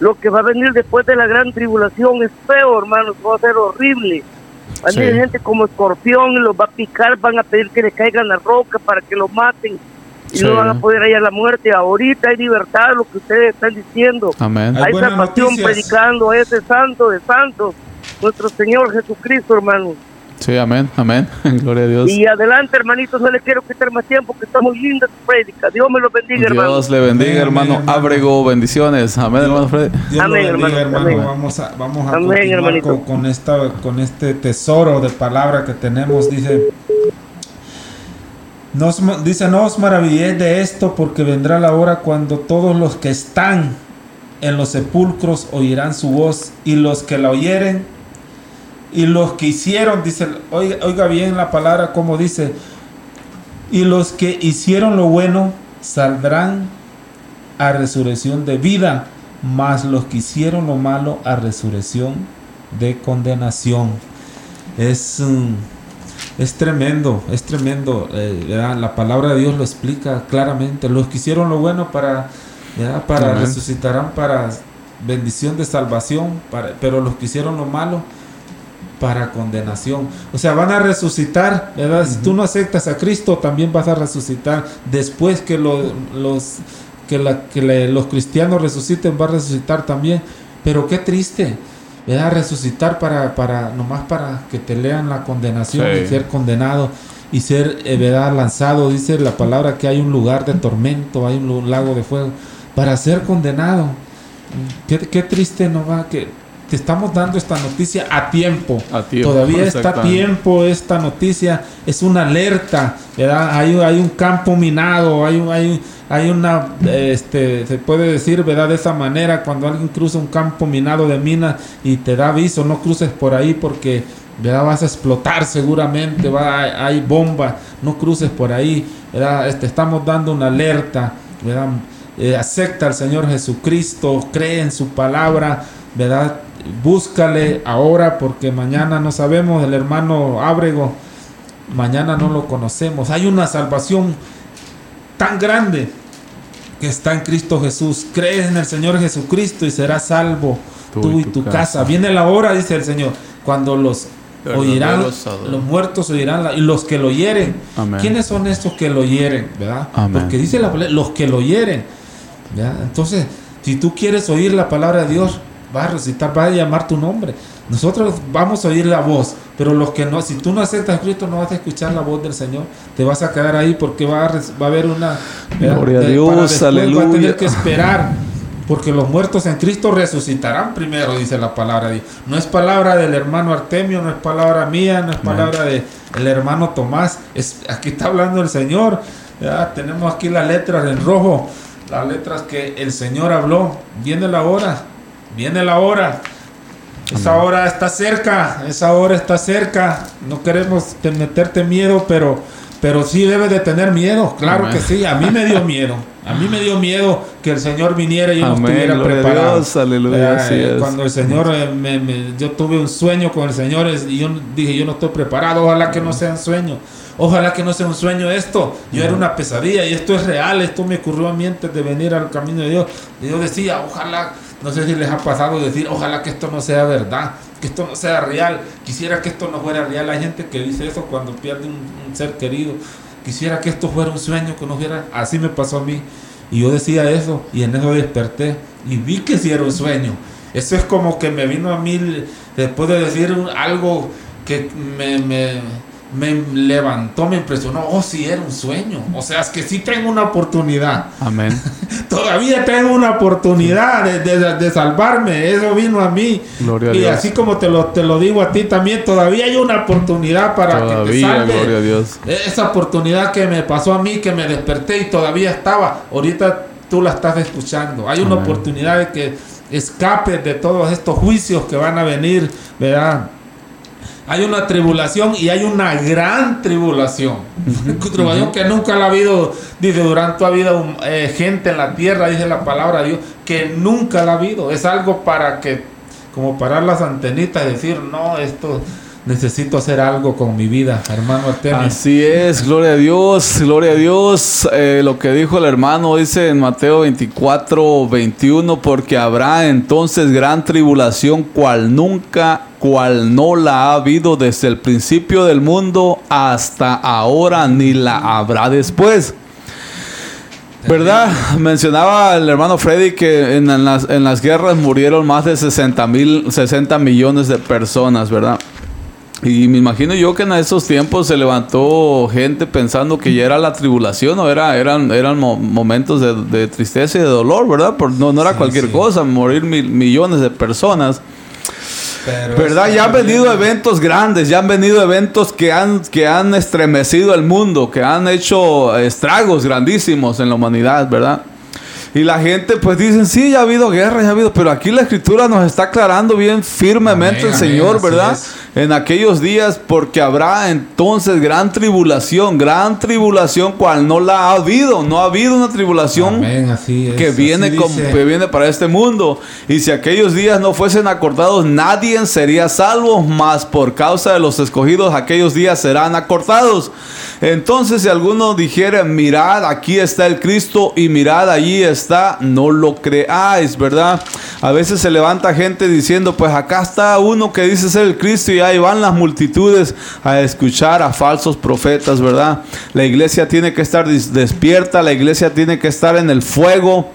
Lo que va a venir después de la gran tribulación es feo, hermanos, va a ser horrible. Hay gente como escorpión y los va a picar, van a pedir que le caigan la roca para que lo maten y no van a poder ir a la muerte. Ahorita hay libertad, lo que ustedes están diciendo. Amén. Hay, salvación predicando a ese santo de santos, nuestro Señor Jesucristo, hermano. Sí, amén, amén. Gloria a Dios. Y adelante, hermanitos, no le quiero quitar más tiempo, que está muy linda tu prédica. Dios me lo bendiga, hermano. Dios le bendiga, hermano Abrego. Bendiciones. Amén, hermano Freddy. Dios amén, bendiga, hermano. Vamos a, vamos a continuar con, esta, con este tesoro de palabra que tenemos. Dice, dice, no os maravilléis de esto, porque vendrá la hora cuando todos los que están en los sepulcros oirán su voz, y los que la oyeren y los que hicieron, dice, oiga, bien la palabra como dice, y los que hicieron lo bueno saldrán a resurrección de vida, mas los que hicieron lo malo a resurrección de condenación. Es, es tremendo, es tremendo. Eh, la palabra de Dios lo explica claramente. Los que hicieron lo bueno para, para resucitarán para bendición de salvación, para, pero los que hicieron lo malo para condenación. O sea, van a resucitar, ¿verdad? Si tú no aceptas a Cristo, también vas a resucitar. Después que, los, que, la, que los cristianos resuciten, va a resucitar también. Pero qué triste, ¿verdad? Resucitar para, para nomás para que te lean la condenación y ser condenado y ser, eh, ¿verdad? Lanzado. Dice la palabra que hay un lugar de tormento, hay un lago de fuego, para ser condenado. Qué, qué triste no va que estamos dando esta noticia a tiempo. Todavía está a tiempo esta noticia. Es una alerta. ¿verdad? Hay, hay un campo minado, hay, hay, hay una, este, se puede decir, ¿verdad? De esa manera, cuando alguien cruza un campo minado de minas y te da aviso, no cruces por ahí porque ¿verdad? vas a explotar seguramente, va, hay, bomba, no cruces por ahí. ¿verdad? Este, estamos dando una alerta. ¿verdad? Eh, acepta al Señor Jesucristo, cree en su palabra ¿verdad? Búscale ahora porque mañana no sabemos, el hermano Ábrego, mañana no lo conocemos. Hay una salvación tan grande que está en Cristo Jesús. Crees en el Señor Jesucristo y serás salvo tú, y tu, casa. Viene la hora, dice el Señor, cuando los oirán, los, muertos oirán y los que lo hieren. ¿Quiénes son estos que lo hieren? ¿verdad? Porque dice la los que lo hieren. Entonces, si tú quieres oír la palabra de Dios, va a recitar, va a llamar tu nombre. Nosotros vamos a oír la voz, pero los que no, si tú no aceptas a Cristo, no vas a escuchar la voz del Señor. Te vas a quedar ahí porque va a, va a haber una. Gloria a Dios, aleluya. Va a tener que esperar. Porque los muertos en Cristo resucitarán primero, dice la palabra de Dios. No es palabra del hermano Artemio, no es palabra mía, no es palabra del el hermano Tomás. Es, aquí está hablando el Señor. Tenemos aquí las letras en rojo, las letras que el Señor habló. Viene la hora, viene la hora. Esa hora está cerca, esa hora está cerca. No queremos meterte miedo, pero, pero sí debes de tener miedo. Claro que sí, a mí me dio miedo. A mí me dio miedo que el Señor viniera y yo no estuviera preparado. Eh, cuando el Señor, eh, me, yo tuve un sueño con el Señor y yo dije, yo no estoy preparado, ojalá que no sea un sueño. Ojalá que no sea un sueño esto. Yo era una pesadilla y esto es real. Esto me ocurrió a mí antes de venir al camino de Dios. Y yo decía, ojalá no sé si les ha pasado decir, ojalá que esto no sea verdad, que esto no sea real. Quisiera que esto no fuera real. Hay gente que dice eso cuando pierde un, ser querido. Quisiera que esto fuera un sueño, que no fuera. Así me pasó a mí. Y yo decía eso y en eso desperté y vi que sí era un sueño. Eso es como que me vino a mí después de decir algo que me, me me levantó, me impresionó. Oh, sí, era un sueño. O sea, es que sí tengo una oportunidad. Amén. Todavía tengo una oportunidad de, salvarme. Eso vino a mí. y así como te lo, te lo digo a ti también, todavía hay una oportunidad para que te salves. Gloria a Dios. Esa oportunidad que me pasó a mí, que me desperté y todavía estaba. Ahorita tú la estás escuchando. Hay una oportunidad de que escapes de todos estos juicios que van a venir, ¿verdad? Hay una tribulación y hay una gran tribulación. tribulación que nunca la ha habido, dice, durante ha habido eh, gente en la tierra, dice la palabra de Dios, que nunca la ha habido. Es algo para que, como parar las antenitas y decir, no, esto necesito hacer algo con mi vida, hermano Artemio. Así es, gloria a Dios, gloria a Dios. Eh, lo que dijo el hermano dice en Mateo 24, 21, porque habrá entonces gran tribulación cual nunca, cual no la ha habido desde el principio del mundo hasta ahora, ni la habrá después. ¿Verdad? Mencionaba el hermano Freddy que en, las, en las guerras murieron más de 60, mil, 60 millones de personas, ¿verdad? Y me imagino yo que en esos tiempos se levantó gente pensando que ya era la tribulación o era, eran, eran momentos de, tristeza y de dolor, ¿verdad? Por, no, no era cualquier cosa, morir millones de personas. ¿Verdad? Ya han venido eventos grandes, ya han venido eventos que han, que han estremecido el mundo, que han hecho estragos grandísimos en la humanidad, ¿verdad? Y la gente pues dicen, sí, ya ha habido guerra, ya ha habido, pero aquí la escritura nos está aclarando bien firmemente el Señor, ¿verdad? En aquellos días, porque habrá entonces gran tribulación, gran tribulación cual no la ha habido, no ha habido una tribulación que viene como, que viene para este mundo. Y si aquellos días no fuesen acortados, nadie sería salvo, mas por causa de los escogidos aquellos días serán acortados. Entonces si alguno dijera, mirad, aquí está el Cristo y mirad, allí está no lo creáis, ¿verdad? A veces se levanta gente diciendo, pues acá está uno que dice ser el Cristo y ahí van las multitudes a escuchar a falsos profetas, ¿verdad? La iglesia tiene que estar despierta, la iglesia tiene que estar en el fuego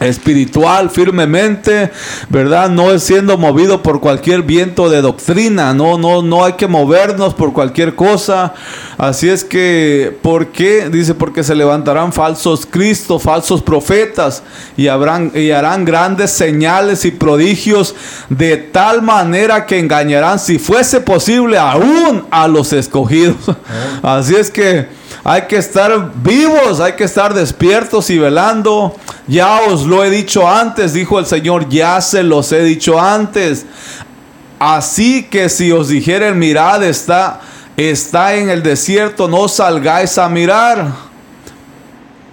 espiritual firmemente, ¿verdad? No es siendo movido por cualquier viento de doctrina, no, no, no hay que movernos por cualquier cosa. Así es que, ¿por qué? Dice, porque se levantarán falsos Cristos, falsos profetas y, habrán, y harán grandes señales y prodigios de tal manera que engañarán, si fuese posible, aún a los escogidos. Así es que hay que estar vivos, hay que estar despiertos y velando. Ya os lo he dicho antes, dijo el Señor, ya se los he dicho antes. Así que si os dijeren, mirad, está, está en el desierto, no salgáis a mirar.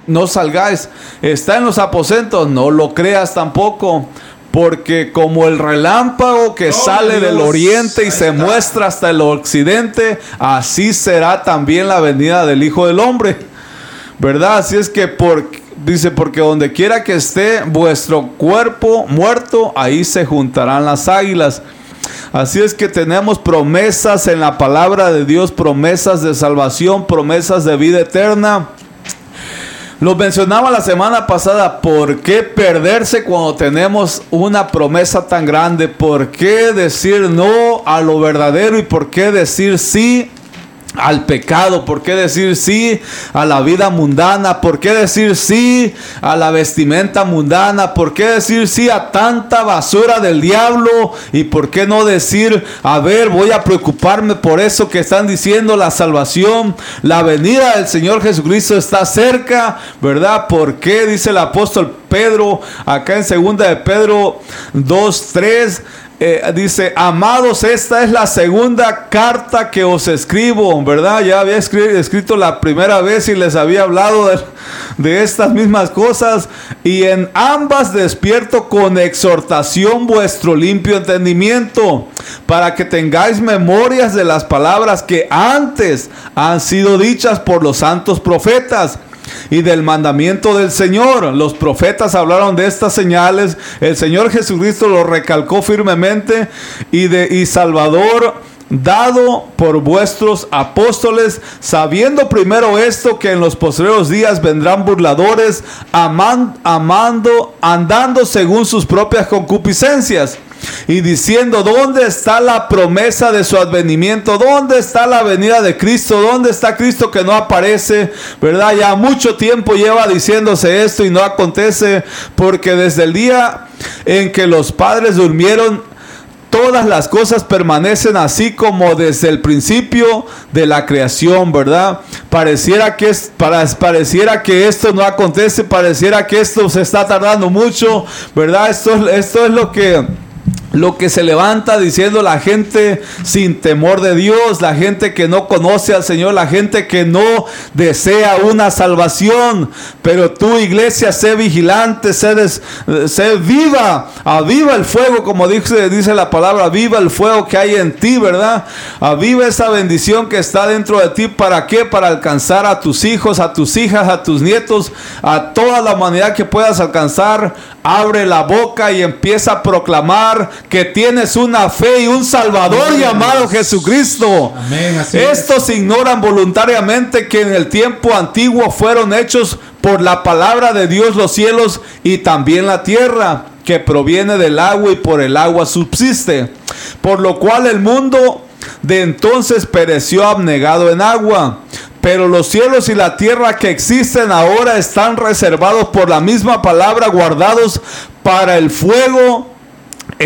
No salgáis. Está en los aposentos, no lo creas tampoco porque como el relámpago que sale del oriente y se muestra hasta el occidente, así será también la venida del Hijo del Hombre. ¿Verdad? Así es que por, dice, porque donde quiera que esté vuestro cuerpo muerto, ahí se juntarán las águilas. Así es que tenemos promesas en la palabra de Dios, promesas de salvación, promesas de vida eterna. Lo mencionaba la semana pasada, ¿por qué perderse cuando tenemos una promesa tan grande? ¿Por qué decir no a lo verdadero y por qué decir sí al pecado? ¿Por qué decir sí a la vida mundana? ¿Por qué decir sí a la vestimenta mundana? ¿Por qué decir sí a tanta basura del diablo? ¿Y por qué no decir, a ver, voy a preocuparme por eso que están diciendo la salvación? La venida del Señor Jesucristo está cerca, ¿verdad? ¿Por qué dice el apóstol Pedro acá en segunda de Pedro 2, 3? Eh, dice, amados, esta es la segunda carta que os escribo, ¿verdad? Ya había escrito la primera vez y les había hablado de, de estas mismas cosas. Y en ambas despierto con exhortación vuestro limpio entendimiento, para que tengáis memorias de las palabras que antes han sido dichas por los santos profetas y del mandamiento del Señor. Los profetas hablaron de estas señales. El Señor Jesucristo lo recalcó firmemente y de y Salvador dado por vuestros apóstoles, sabiendo primero esto que en los posteriores días vendrán burladores, amando, andando según sus propias concupiscencias y diciendo, ¿dónde está la promesa de su advenimiento? ¿Dónde está la venida de Cristo? ¿Dónde está Cristo que no aparece? ¿Verdad? Ya mucho tiempo lleva diciéndose esto y no acontece porque desde el día en que los padres durmieron, todas las cosas permanecen así como desde el principio de la creación, ¿verdad? Pareciera que, es, para, pareciera que esto no acontece, pareciera que esto se está tardando mucho, ¿verdad? Esto, esto es lo que lo que se levanta diciendo la gente sin temor de Dios, la gente que no conoce al Señor, la gente que no desea una salvación. Pero tu iglesia, sé vigilante, sé, viva, aviva el fuego, como dice, dice la palabra, viva el fuego que hay en ti, ¿verdad? Aviva esa bendición que está dentro de ti. ¿Para qué? Para alcanzar a tus hijos, a tus hijas, a tus nietos, a toda la humanidad que puedas alcanzar. Abre la boca y empieza a proclamar que tienes una fe y un Salvador llamado Jesucristo. Estos ignoran voluntariamente que en el tiempo antiguo fueron hechos por la palabra de Dios los cielos y también la tierra, que proviene del agua y por el agua subsiste. Por lo cual el mundo de entonces pereció abnegado en agua. Pero los cielos y la tierra que existen ahora están reservados por la misma palabra, guardados para el fuego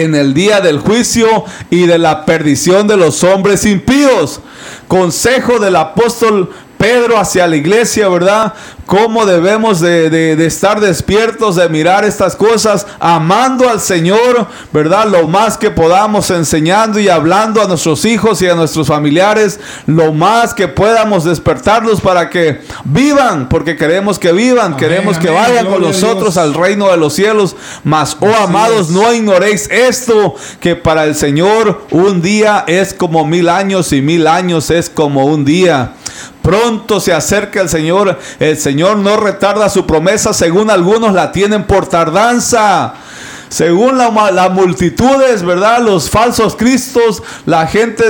en el día del juicio y de la perdición de los hombres impíos. Consejo del apóstol Pedro hacia la iglesia, ¿verdad? cómo debemos de, estar despiertos, de mirar estas cosas, amando al Señor, ¿verdad? Lo más que podamos, enseñando y hablando a nuestros hijos y a nuestros familiares, lo más que podamos despertarlos para que vivan, porque queremos que vivan, queremos que vayan con nosotros al reino de los cielos. Mas, oh amados, no ignoréis esto, que para el Señor un día es como mil años y mil años es como un día. Pronto se acerca el Señor. El Señor no retarda su promesa, según algunos la tienen por tardanza. Según las multitudes, ¿verdad? Los falsos cristos, la gente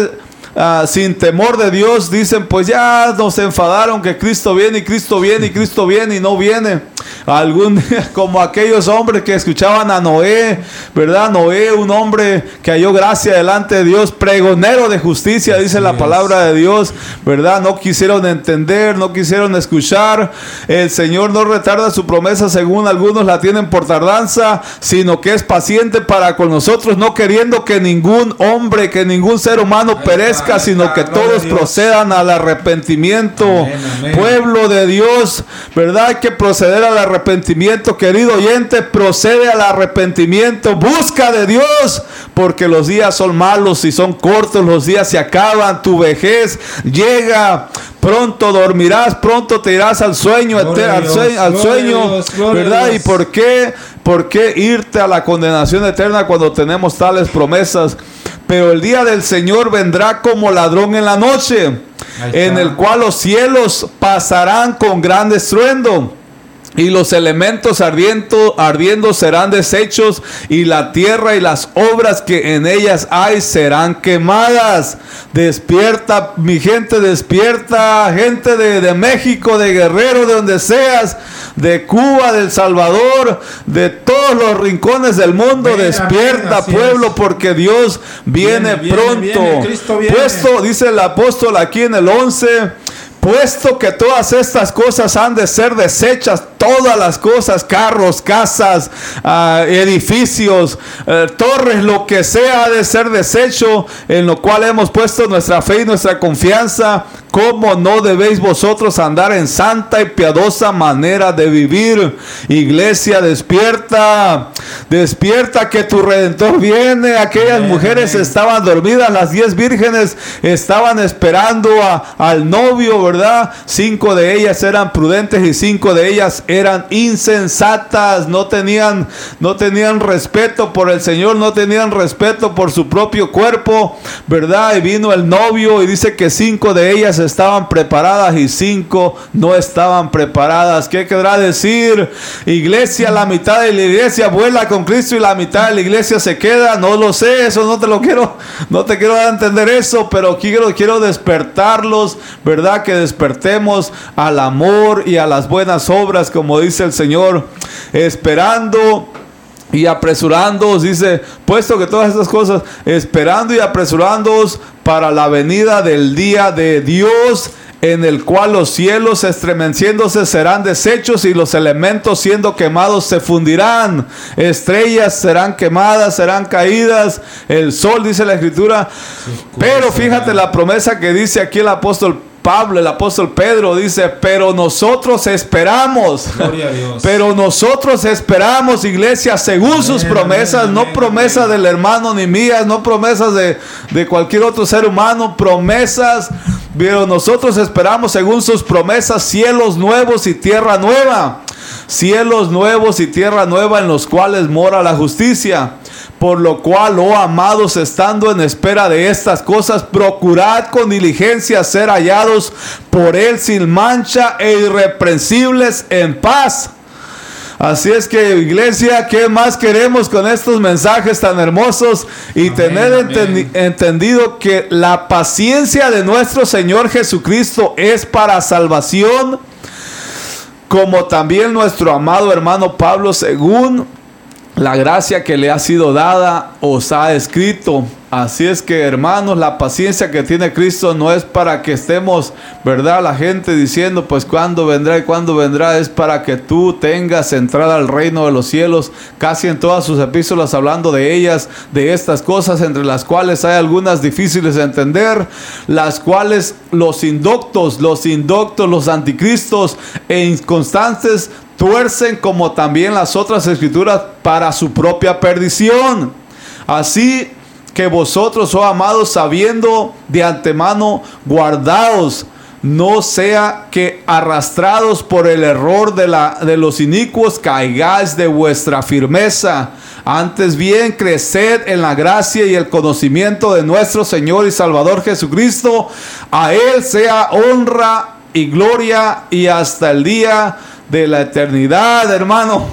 Ah, sin temor de Dios dicen, pues ya nos enfadaron que Cristo viene y Cristo viene y Cristo viene y no viene. Algún día, como aquellos hombres que escuchaban a Noé, ¿verdad? Noé, un hombre que halló gracia delante de Dios, pregonero de justicia, dice la palabra de Dios, ¿verdad? No quisieron entender, no quisieron escuchar. El Señor no retarda su promesa según algunos la tienen por tardanza, sino que es paciente para con nosotros, no queriendo que ningún hombre, que ningún ser humano perezca sino que todos procedan al arrepentimiento. Pueblo de Dios, ¿verdad? Hay que proceder al al arrepentimiento, querido oyente, procede al arrepentimiento, busca de Dios, porque los días son malos y son cortos, los días se acaban, tu vejez llega, pronto dormirás, pronto te irás al sueño, al sueño, al sueño ¿verdad? ¿Y por qué? ¿Por qué irte a la condenación eterna cuando tenemos tales promesas? Pero el día del Señor vendrá como ladrón en la noche, en el cual los cielos pasarán con gran estruendo y los elementos ardiendo, ardiendo serán deshechos y la tierra y las obras que en ellas hay serán quemadas. Despierta, mi gente, despierta, gente de, de México, de Guerrero, de donde seas, de Cuba, del Salvador, de todos los rincones del mundo. despierta, pueblo, porque Dios viene, pronto. Puesto, dice el apóstol aquí en el 11 puesto que todas estas cosas han de ser desechas, todas las cosas, carros, casas, ah, edificios, eh, torres, lo que sea ha de ser desecho, en lo cual hemos puesto nuestra fe y nuestra confianza, ¿Cómo no debéis vosotros andar en santa y piadosa manera de vivir? Iglesia, despierta, despierta que tu redentor viene. Aquellas mujeres estaban dormidas, las diez vírgenes estaban esperando al novio, ¿verdad? Cinco de ellas eran prudentes y cinco de ellas eran insensatas. No tenían, no tenían respeto por el Señor, no tenían respeto por su propio cuerpo, ¿verdad? Y vino el novio y dice que cinco de ellas estaban preparadas y cinco no estaban preparadas. ¿Qué querrá decir? Iglesia, la mitad de la iglesia vuela con Cristo y la mitad de la iglesia se queda. No lo sé, eso no te lo quiero, no te quiero dar a entender eso, pero quiero, quiero despertarlos, ¿verdad? Que despertemos al amor y a las buenas obras, como dice el Señor, esperando y apresurándoos, dice, puesto que todas estas cosas, esperando y apresurándoos para la venida del día de Dios, en el cual los cielos estremeciéndose serán deshechos y los elementos siendo quemados se fundirán. Estrellas serán quemadas, serán caídas. El sol, dice la escritura. Pero fíjate la promesa que dice aquí el apóstol Pablo, el apóstol Pedro dice, pero nosotros esperamos. Pero nosotros esperamos, iglesia, según sus promesas, no promesas del hermano ni mías, no promesas de, de cualquier otro ser humano, promesas. Pero nosotros esperamos, según sus promesas, cielos nuevos y tierra nueva. Cielos nuevos y tierra nueva en los cuales mora la justicia por lo cual, oh amados, estando en espera de estas cosas, procurad con diligencia ser hallados por Él sin mancha e irreprensibles en paz. Así es que iglesia, ¿qué más queremos con estos mensajes tan hermosos? Y tener entendido que la paciencia de nuestro Señor Jesucristo es para salvación, como también nuestro amado hermano Pablo, según la gracia que le ha sido dada os ha escrito. Así es que hermanos, la paciencia que tiene Cristo no es para que estemos, ¿verdad? La gente diciendo, pues cuándo vendrá y cuándo vendrá, es para que tú tengas entrada al reino de los cielos. Casi en todas sus epístolas hablando de ellas, de estas cosas, entre las cuales hay algunas difíciles de entender, las cuales los indoctos, los indoctos, los anticristos e inconstantes tuercen como también las otras escrituras para su propia perdición. Así que vosotros, oh amados, sabiendo de antemano, guardaos, no sea que arrastrados por el error de, la, de los inicuos caigáis de vuestra firmeza. Antes bien, creced en la gracia y el conocimiento de nuestro Señor y Salvador Jesucristo. A Él sea honra y gloria y hasta el día de la eternidad, hermano.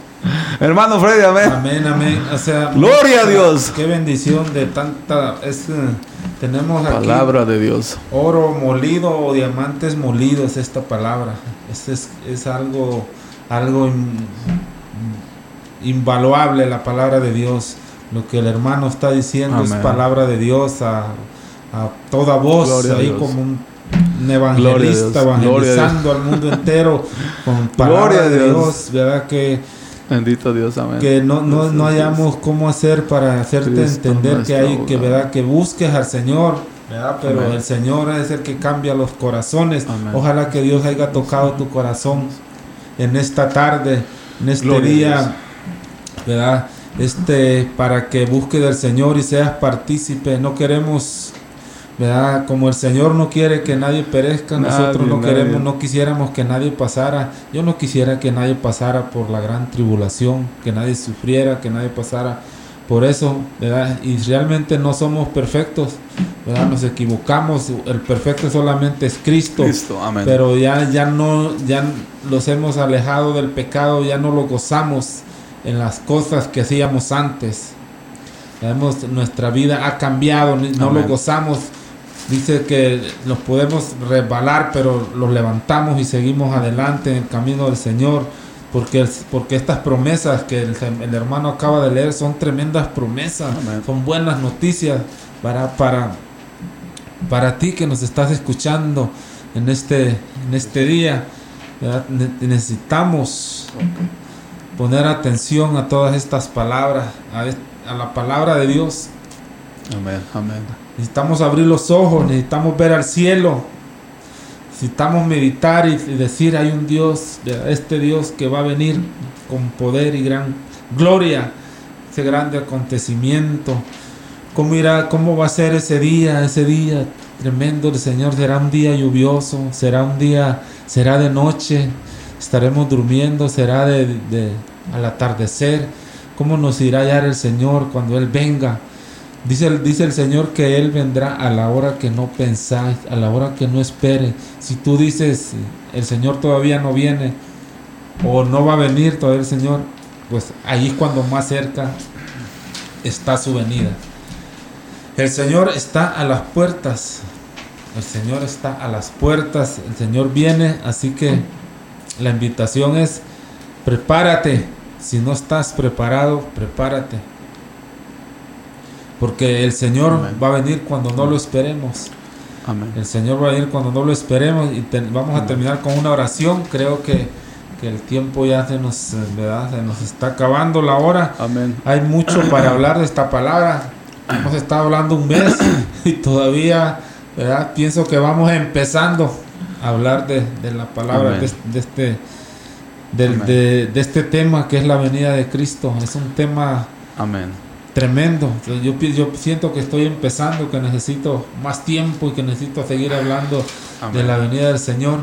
hermano Freddy, amén. Amén, amén. O sea, Gloria a Dios. Qué bendición de tanta. Es, eh, tenemos aquí palabra de Dios. Oro molido o diamantes molidos, esta palabra. Es, es, es algo, algo invaluable la palabra de Dios. Lo que el hermano está diciendo es palabra de Dios a, a toda voz, ahí como un un evangelista evangelizando al mundo entero con palabra de Dios. ¿verdad? Que, Bendito Dios, amén. Que no, no, no hayamos cómo hacer para hacerte entender que hay, que, ¿verdad? que busques al Señor. ¿verdad? Pero el Señor es el que cambia los corazones. Ojalá que Dios haya tocado tu corazón en esta tarde, en este día, ¿verdad? Este, para que busque del Señor y seas partícipe. No queremos, ¿verdad? Como el Señor no quiere que nadie perezca, nosotros no queremos, no quisiéramos que nadie pasara. Yo no quisiera que nadie pasara por la gran tribulación, que nadie sufriera, que nadie pasara por eso, ¿verdad? Y realmente no somos perfectos, ¿verdad? Nos equivocamos, el perfecto solamente es Cristo. Pero ya, ya no, ya los hemos alejado del pecado, ya no lo gozamos en las cosas que hacíamos antes. Hemos, nuestra vida ha cambiado, no lo gozamos. Dice que nos podemos resbalar, pero los levantamos y seguimos adelante en el camino del Señor porque, porque estas promesas que el, hermano acaba de leer son tremendas promesas, son buenas noticias para, para, para ti que nos estás escuchando en este, en este día. necesitamos poner atención a todas estas palabras, a, a la palabra de Dios. Amén, amén. Necesitamos abrir los ojos, necesitamos ver al cielo, necesitamos meditar y, decir hay un Dios, este Dios que va a venir con poder y gran gloria, ese grande acontecimiento. ¿Cómo irá, cómo va a ser ese día, ese día tremendo del Señor? ¿Será un día lluvioso? ¿Será un día, será de noche? ¿Estaremos durmiendo? ¿Será de, de al atardecer? ¿Cómo nos irá a hallar el Señor cuando Él venga? Dice, dice el Señor que Él vendrá a la hora que no pensáis, a la hora que no espere. Si tú dices, el Señor todavía no viene, o no va a venir todavía el Señor, pues ahí es cuando más cerca está su venida. El Señor está a las puertas. El Señor está a las puertas. El Señor viene. Así que la invitación es, prepárate. Si no estás preparado, prepárate. Porque el Señor va a venir cuando no lo esperemos. Amén. El Señor va a venir cuando no lo esperemos. Y vamos a terminar con una oración. Creo que, el tiempo ya se nos, ¿verdad? se nos está acabando la hora. Amén. Hay mucho para hablar de esta palabra. Hemos estado hablando un mes y todavía ¿verdad? pienso que vamos empezando a hablar de, la palabra, de, este, de, de este tema que es la venida de Cristo. Es un tema Amén tremendo. Yo, yo siento que estoy empezando, que necesito más tiempo y que necesito seguir hablando de la venida del Señor,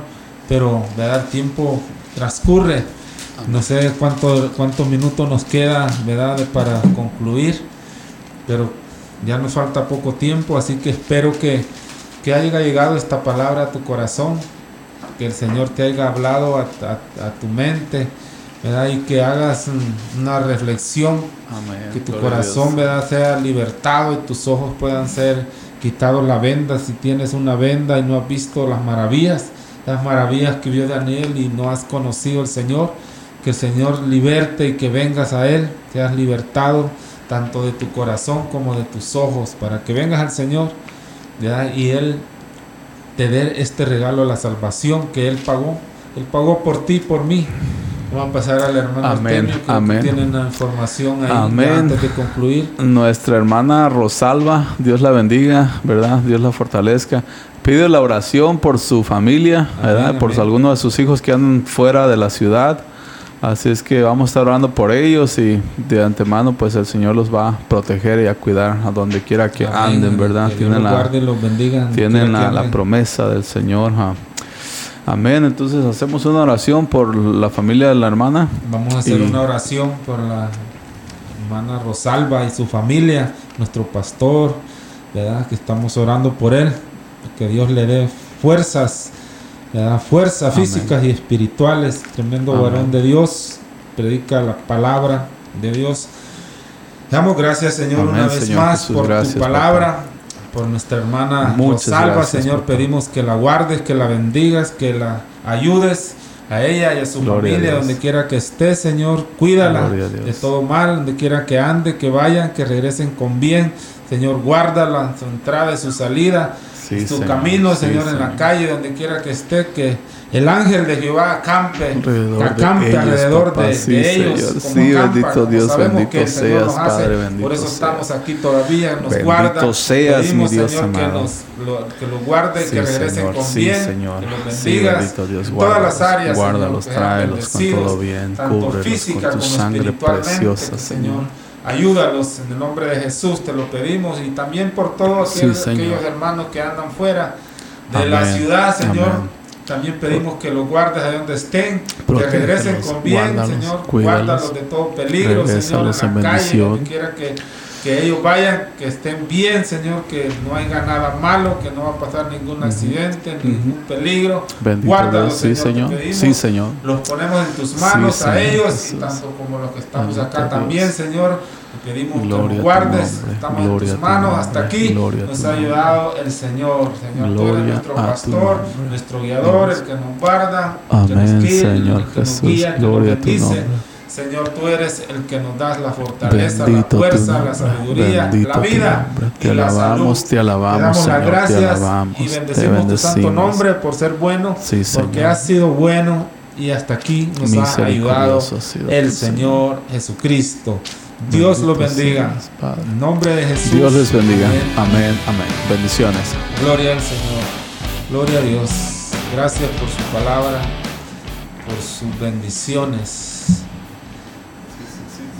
pero ¿verdad? el tiempo transcurre. No sé cuánto, cuántos minutos nos queda ¿verdad? para concluir, pero ya nos falta poco tiempo, así que espero que, que haya llegado esta palabra a tu corazón, que el Señor te haya hablado a, a tu mente y que hagas una reflexión, que tu corazón ¿verdad? sea libertado y tus ojos puedan ser quitados la venda si tienes una venda y no has visto las maravillas, las maravillas que vio Daniel y no has conocido al Señor, que el Señor liberte y que vengas a Él, seas libertado tanto de tu corazón como de tus ojos, para que vengas al Señor y Él te dé este regalo de la salvación que Él pagó. Él pagó por ti, por mí. Vamos a pasar al hermano Amén. Amén. tiene una información ahí antes de concluir. Nuestra hermana Rosalba, Dios la bendiga, ¿verdad? Dios la fortalezca. Pide la oración por su familia, ¿verdad? por algunos de sus hijos que andan fuera de la ciudad. Así es que vamos a estar orando por ellos y de antemano pues el Señor los va a proteger y a cuidar a donde quiera que anden, ¿verdad? tienen la, tienen la, promesa del Señor. Amén. Entonces hacemos una oración por la familia de la hermana. Vamos a hacer una oración por la hermana Rosalba y su familia, nuestro pastor, ¿verdad? Que estamos orando por él. Que Dios le dé fuerzas, le da fuerzas físicas y espirituales. Tremendo varón de Dios. Predica la palabra de Dios. Damos gracias, Señor, una vez más por tu palabra por nuestra hermana Rosalba, Señor, pedimos que la guardes, que la bendigas, que la ayudes a ella y a su familia, donde quiera que esté, Señor, cuídala de todo mal, donde quiera que ande, que vayan, que regresen con bien, Señor, guárdala en su entrada y su salida, Sí, tu camino, Señor, en la calle, donde quiera que esté, que el ángel de Jehová acampe alrededor acampe de alrededor de, ellos. Señor. sí, bendito Dios, bendito seas, Padre, bendito Por eso estamos aquí todavía, nos bendito guarda. seas, Pedimos, mi Dios Señor, amado. que, nos, lo, que lo guarde, Sí, que regresen Señor, con sí, bien, Señor. que los Sí, bendigas. bendito Dios, en todas las áreas, guárdalos, Señor, que tráelos con todo bien, cúbrelos con tu como sangre preciosa, Señor. Ayúdalos en el nombre de Jesús, te lo pedimos y también por todos Sí, aquellos, hermanos que andan fuera de la ciudad, Señor. amén. También pedimos que los guardes de donde estén, que regresen con bien, guárdalos, Señor. cuídalos, Guárdalos de todo peligro, Señor, en la calle, bendición. donde quiera que, que ellos vayan, que estén bien, Señor, que no haya nada malo, que no va a pasar ningún accidente, ningún peligro. Bendito Guárdalos, Dios, sí, Señor, Señor. Sí, Señor. Los ponemos en tus manos Sí, a Señor ellos, Jesús. y tanto como los que estamos Bendito acá también, Señor. Te pedimos que Gloria nos guardes, estamos gloria en tus tu manos. Hasta aquí gloria nos ha ayudado el Señor. Señor, tú Gloria eres nuestro pastor, nuestro guiador, el que nos guarda, el que Amén, nos guía, Señor el que nos guía, el que nos Gloria a tu bendice. nombre. Señor, tú eres el que nos das la fortaleza, Bendito la fuerza, la sabiduría, la vida y Te la alabamos, salud. te alabamos, te damos Señor, las te gracias alabamos, y te bendecimos tu santo bendecimos. nombre por ser bueno, Sí, porque has sido bueno y hasta aquí nos ha ayudado el Señor Jesucristo. Dios lo Bendito bendiga. Padre. En nombre de Jesús. Dios les bendiga. Amén, amén. Bendiciones. Gloria al Señor. Gloria a Dios. Gracias por su palabra, por sus bendiciones.